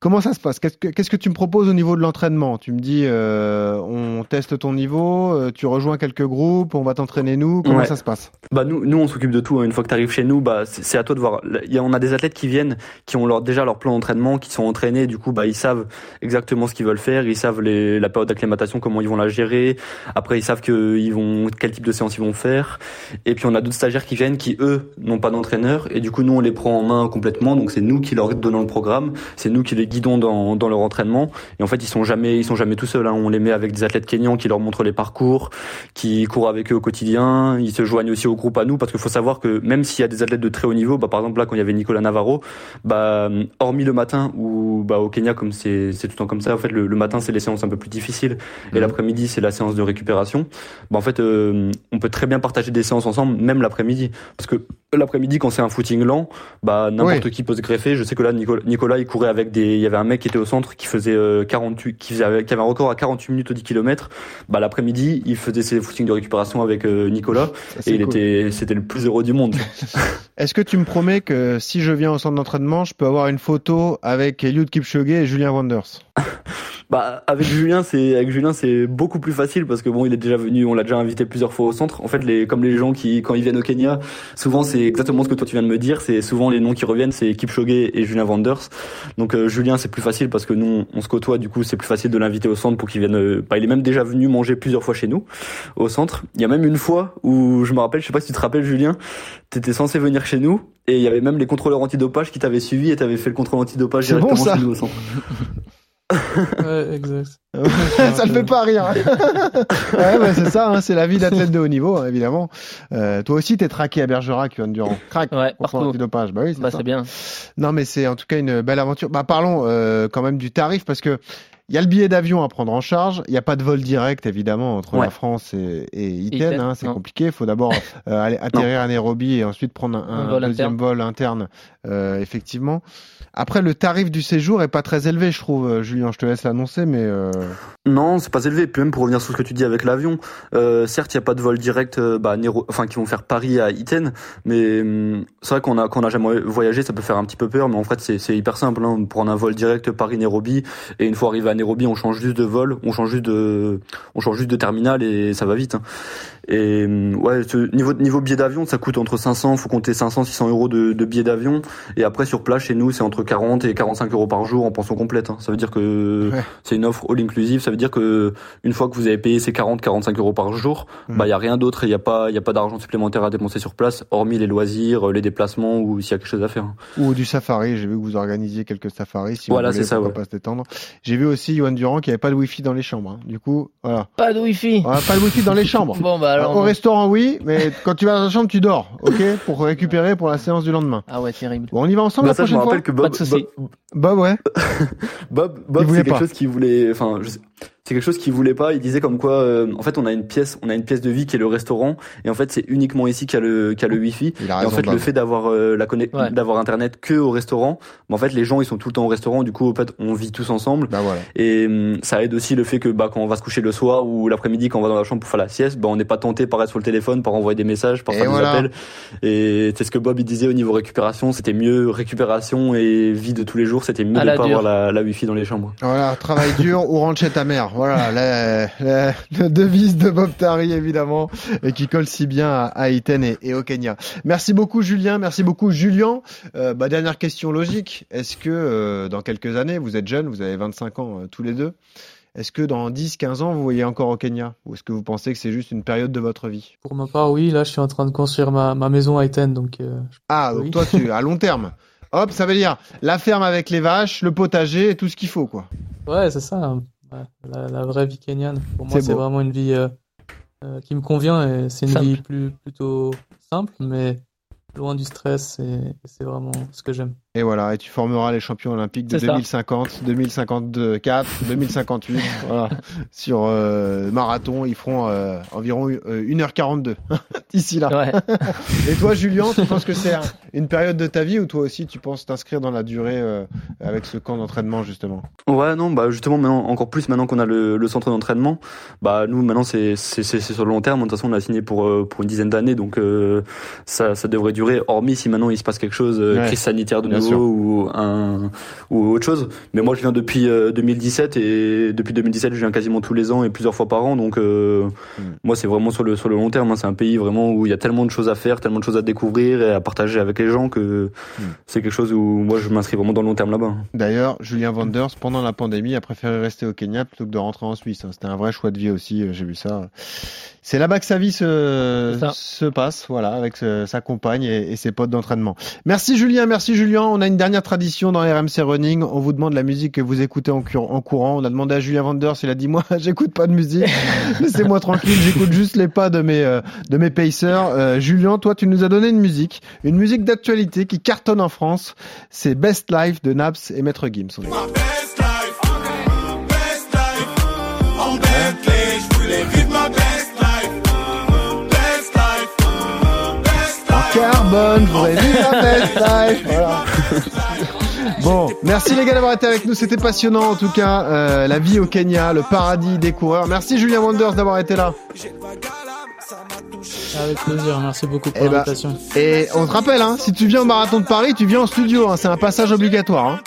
Comment ça se passe? Qu'est-ce que, tu me proposes au niveau de l'entraînement? Tu me dis, euh, on teste ton niveau, euh, tu rejoins quelques groupes, on va t'entraîner nous. Comment ça se passe? Bah nous, nous on s'occupe de tout. Hein. Une fois que tu arrives chez nous, bah c'est, à toi de voir. Il y a, on a des athlètes qui viennent, qui ont leur, déjà leur plan d'entraînement, qui sont entraînés. Du coup, bah ils savent exactement ce qu'ils veulent faire. Ils savent les, la période d'acclimatation, comment ils vont la gérer. Après, ils savent que ils vont quel type de séance ils vont faire. Et puis on a d'autres stagiaires qui viennent, qui eux n'ont pas d'entraîneur. Et du coup, nous on les prend en main complètement. Donc c'est nous qui leur donnons le programme. C'est nous qui les guidons dans, dans leur entraînement. Et en fait, ils sont jamais, ils sont jamais tout seuls. Hein. On les met avec des athlètes kenyans qui leur montrent les parcours, qui courent avec eux au quotidien. Ils se joignent aussi au groupe à nous parce qu'il faut savoir que même s'il y a des athlètes de très haut niveau, bah, par exemple là quand il y avait Nicolas Navarro, bah, hormis le matin ou bah, au Kenya comme c'est tout le temps comme ça. En fait, le, matin c'est les séances un peu plus difficiles et mmh. l'après-midi c'est la séance de récupération. Bah, en fait, euh, on peut très bien partager des séances ensemble, même l'après-midi, parce que l'après-midi quand c'est un footing lent, bah n'importe qui peut se greffer. Je sais que là Nicolas, Nicolas il courait avec des, il y avait un mec qui était au centre qui faisait 48, euh, qui, faisait, qui avait un record à 48 minutes au 10 km. Bah l'après-midi il faisait ses footings de récupération avec euh, Nicolas et il était, c'était le plus heureux du monde. Est-ce que tu me promets que si je viens au centre d'entraînement, je peux avoir une photo avec Eliud Kipchoge et Julien Wanders? Bah avec Julien c'est avec Julien c'est beaucoup plus facile parce que bon il est déjà venu on l'a déjà invité plusieurs fois au centre. En fait les comme les gens qui quand ils viennent au Kenya souvent c'est exactement ce que toi tu viens de me dire. C'est souvent les noms qui reviennent c'est Kipchoge et Julien Wanders. Donc euh, Julien c'est plus facile parce que nous on se côtoie. Du coup c'est plus facile de l'inviter au centre pour qu'il vienne euh, bah, il est même déjà venu manger plusieurs fois chez nous au centre. Il y a même une fois où je me rappelle je sais pas si tu te rappelles Julien t'étais censé venir chez nous et il y avait même les contrôleurs antidopage qui t'avaient suivi et t'avais fait le contrôle antidopage directement chez nous au centre ouais, exact. ça ne fait pas rire. ouais, bah, c'est ça, hein, c'est la vie d'athlète de haut niveau, hein, évidemment. Euh, toi aussi, t'es traqué à Bergerac, Yohan Durand. Crac, ouais. Bah oui, c'est bah, bien. Non, mais c'est en tout cas une belle aventure. Bah, parlons euh, quand même du tarif, parce que il y a le billet d'avion à prendre en charge. Il n'y a pas de vol direct, évidemment, entre la France et, et Iten. Hein, c'est compliqué. Il faut d'abord euh, aller atterrir à Nairobi et ensuite prendre un, un, deuxième vol interne, euh, effectivement. Après, le tarif du séjour est pas très élevé, je trouve. Euh, Julien, je te laisse l'annoncer, mais euh... non, c'est pas élevé. Puis même pour revenir sur ce que tu dis avec l'avion, euh, certes, il y a pas de vol direct, euh, bah, enfin, qui vont faire Paris à Iten, mais hum, c'est vrai qu'on a qu'on a jamais voyagé, ça peut faire un petit peu peur, mais en fait, c'est hyper simple. Hein, prendre un vol direct Paris-Nairobi et une fois arrivé à Nairobi, on change juste de vol, on change juste de, on change juste de terminal et ça va vite. Hein. Et ouais, ce niveau niveau billet d'avion, ça coûte entre 500, faut compter 500, 600 euros de, de billets d'avion. Et après sur place chez nous, c'est entre 40 et 45 euros par jour en pension complète. Hein. Ça veut dire que c'est une offre all inclusive. Ça veut dire que une fois que vous avez payé ces 40, 45 euros par jour, hmm. bah il y a rien d'autre. Il y a pas il y a pas d'argent supplémentaire à dépenser sur place, hormis les loisirs, les déplacements ou s'il y a quelque chose à faire. Hein. Ou du safari. J'ai vu que vous organisiez quelques safaris. Si voilà, c'est ça. Ouais. Pas se détendre. J'ai vu aussi Yoann Durand qui avait pas de wifi dans les chambres. Hein. Du coup, voilà. Pas de wifi. pas de wifi dans les chambres. bon bah alors. Au restaurant oui, mais quand tu vas dans ta chambre tu dors, ok, pour récupérer pour la séance du lendemain. Ah ouais, terrible. Bon, on y va ensemble bah, la prochaine fois. Que Bob, Bob, ouais. Bob, Bob, c'est quelque chose qui voulait, enfin, je sais, c'est quelque chose qu'il voulait pas. Il disait comme quoi, euh, en fait, on a une pièce, on a une pièce de vie qui est le restaurant, et en fait, c'est uniquement ici qu'il y a le, qu'il y a le wifi. et en fait, le fait d'avoir euh, la connexion, d'avoir internet que au restaurant, bah, en fait, les gens ils sont tout le temps au restaurant. Du coup, en fait, on vit tous ensemble. Bah, voilà. Et hum, ça aide aussi le fait que bah quand on va se coucher le soir ou l'après-midi quand on va dans la chambre pour faire la sieste, bah on n'est pas tenté par être sur le téléphone, par envoyer des messages, par faire des appels. Et c'est ce que Bob il disait au niveau récupération, c'était mieux récupération et vie de tous les jours, c'était mieux de pas avoir la, la wifi dans les chambres. Voilà, travail dur ou rentre chez ta mère. Voilà. la, devise de Bob Tari évidemment et qui colle si bien à, à et, au Kenya. Merci beaucoup Julien, merci beaucoup Julien. Euh, bah, dernière question logique, est-ce que euh, dans quelques années, vous êtes jeune, vous avez 25 ans euh, tous les deux, est-ce que dans 10-15 ans, vous voyez encore au Kenya? Ou est-ce que vous pensez que c'est juste une période de votre vie? Pour ma part, oui. Là, je suis en train de construire ma, maison à Iten. Donc, ah, donc toi, tu à long terme Hop, ça veut dire la ferme avec les vaches, le potager et tout ce qu'il faut, quoi. Ouais, c'est ça la, vraie vie kenyane. Pour moi, c'est vraiment une vie euh, euh, qui me convient et c'est une vie plus, plutôt simple, mais loin du stress et c'est vraiment ce que j'aime. Et voilà, et tu formeras les champions olympiques de 2050, 2054, 2058. voilà. Sur euh, marathon, ils feront euh, environ 1h42 euh, d'ici là. Ouais. et toi, Julien, tu penses que c'est une période de ta vie ou toi aussi tu penses t'inscrire dans la durée avec ce camp d'entraînement justement? Ouais, non, bah justement maintenant encore plus maintenant qu'on a le, le centre d'entraînement, bah nous maintenant c'est c'est sur le long terme. De toute façon, on a signé pour pour une dizaine d'années, donc ça ça devrait durer. Hormis si maintenant il se passe quelque chose, crise sanitaire de ou un ou autre chose. Mais moi, je viens depuis 2017 euh, et depuis 2017, je viens quasiment tous les ans et plusieurs fois par an. Donc, euh, hmm. moi, c'est vraiment sur le sur le long terme. Hein. C'est un pays vraiment où il y a tellement de choses à faire, tellement de choses à découvrir et à partager avec les gens que hmm. c'est quelque chose où moi, je m'inscris vraiment dans le long terme là-bas. D'ailleurs, Julien Wanders, pendant la pandémie, a préféré rester au Kenya plutôt que de rentrer en Suisse. Hein. C'était un vrai choix de vie aussi. Euh, j'ai vu ça. C'est là-bas que sa vie se, se passe, voilà, avec sa compagne et, ses potes d'entraînement. Merci Julien, merci Julien. On a une dernière tradition dans RMC Running. On vous demande la musique que vous écoutez en, en courant. On a demandé à Julien Vanders, il a dit moi, j'écoute pas de musique. Laissez-moi tranquille, j'écoute juste les pas de mes euh, de mes pacers. Euh, Julien, toi, tu nous as donné une musique, une musique d'actualité qui cartonne en France. C'est Best Life de Naps et Maître Gims. Carbone, vraie vie la best life. Voilà. Bon, merci les gars d'avoir été avec nous, c'était passionnant en tout cas. Euh, la vie au Kenya, le paradis des coureurs. Merci Julien Wonders d'avoir été là. Avec plaisir, merci beaucoup pour eh ben, l'invitation. et on te rappelle, hein, si tu viens au marathon de Paris, tu viens en studio, hein, c'est un passage obligatoire.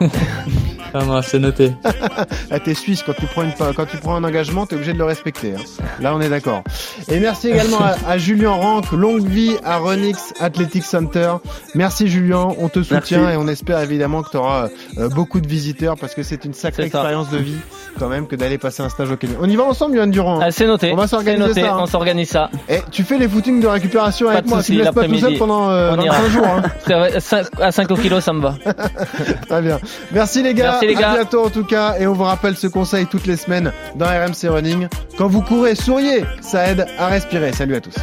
Hein. c'est noté. ah, t'es suisse, quand tu prends, une, quand tu prends un engagement, t'es obligé de le respecter. Hein. Là, on est d'accord. Et merci également à, Julien Rank, longue vie à Renix Athletic Center. Merci Julien, on te soutient et on espère évidemment que tu auras euh, beaucoup de visiteurs parce que c'est une sacrée expérience de vie quand même que d'aller passer un stage au Kenya. On y va ensemble, Yann Durand. Ah, c'est noté. On va s'organiser ça. Hein. On s'organise ça. Et tu fais les footings de récupération avec moi. si tu pas tout seul pendant euh, jours. Hein. À 5 kilos, ça me va. Très bien. Merci les gars. Merci les gars. À bientôt en tout cas. Et on vous rappelle ce conseil toutes les semaines dans RMC Running. Quand vous courez, souriez. Ça aide à respirer. Salut à tous.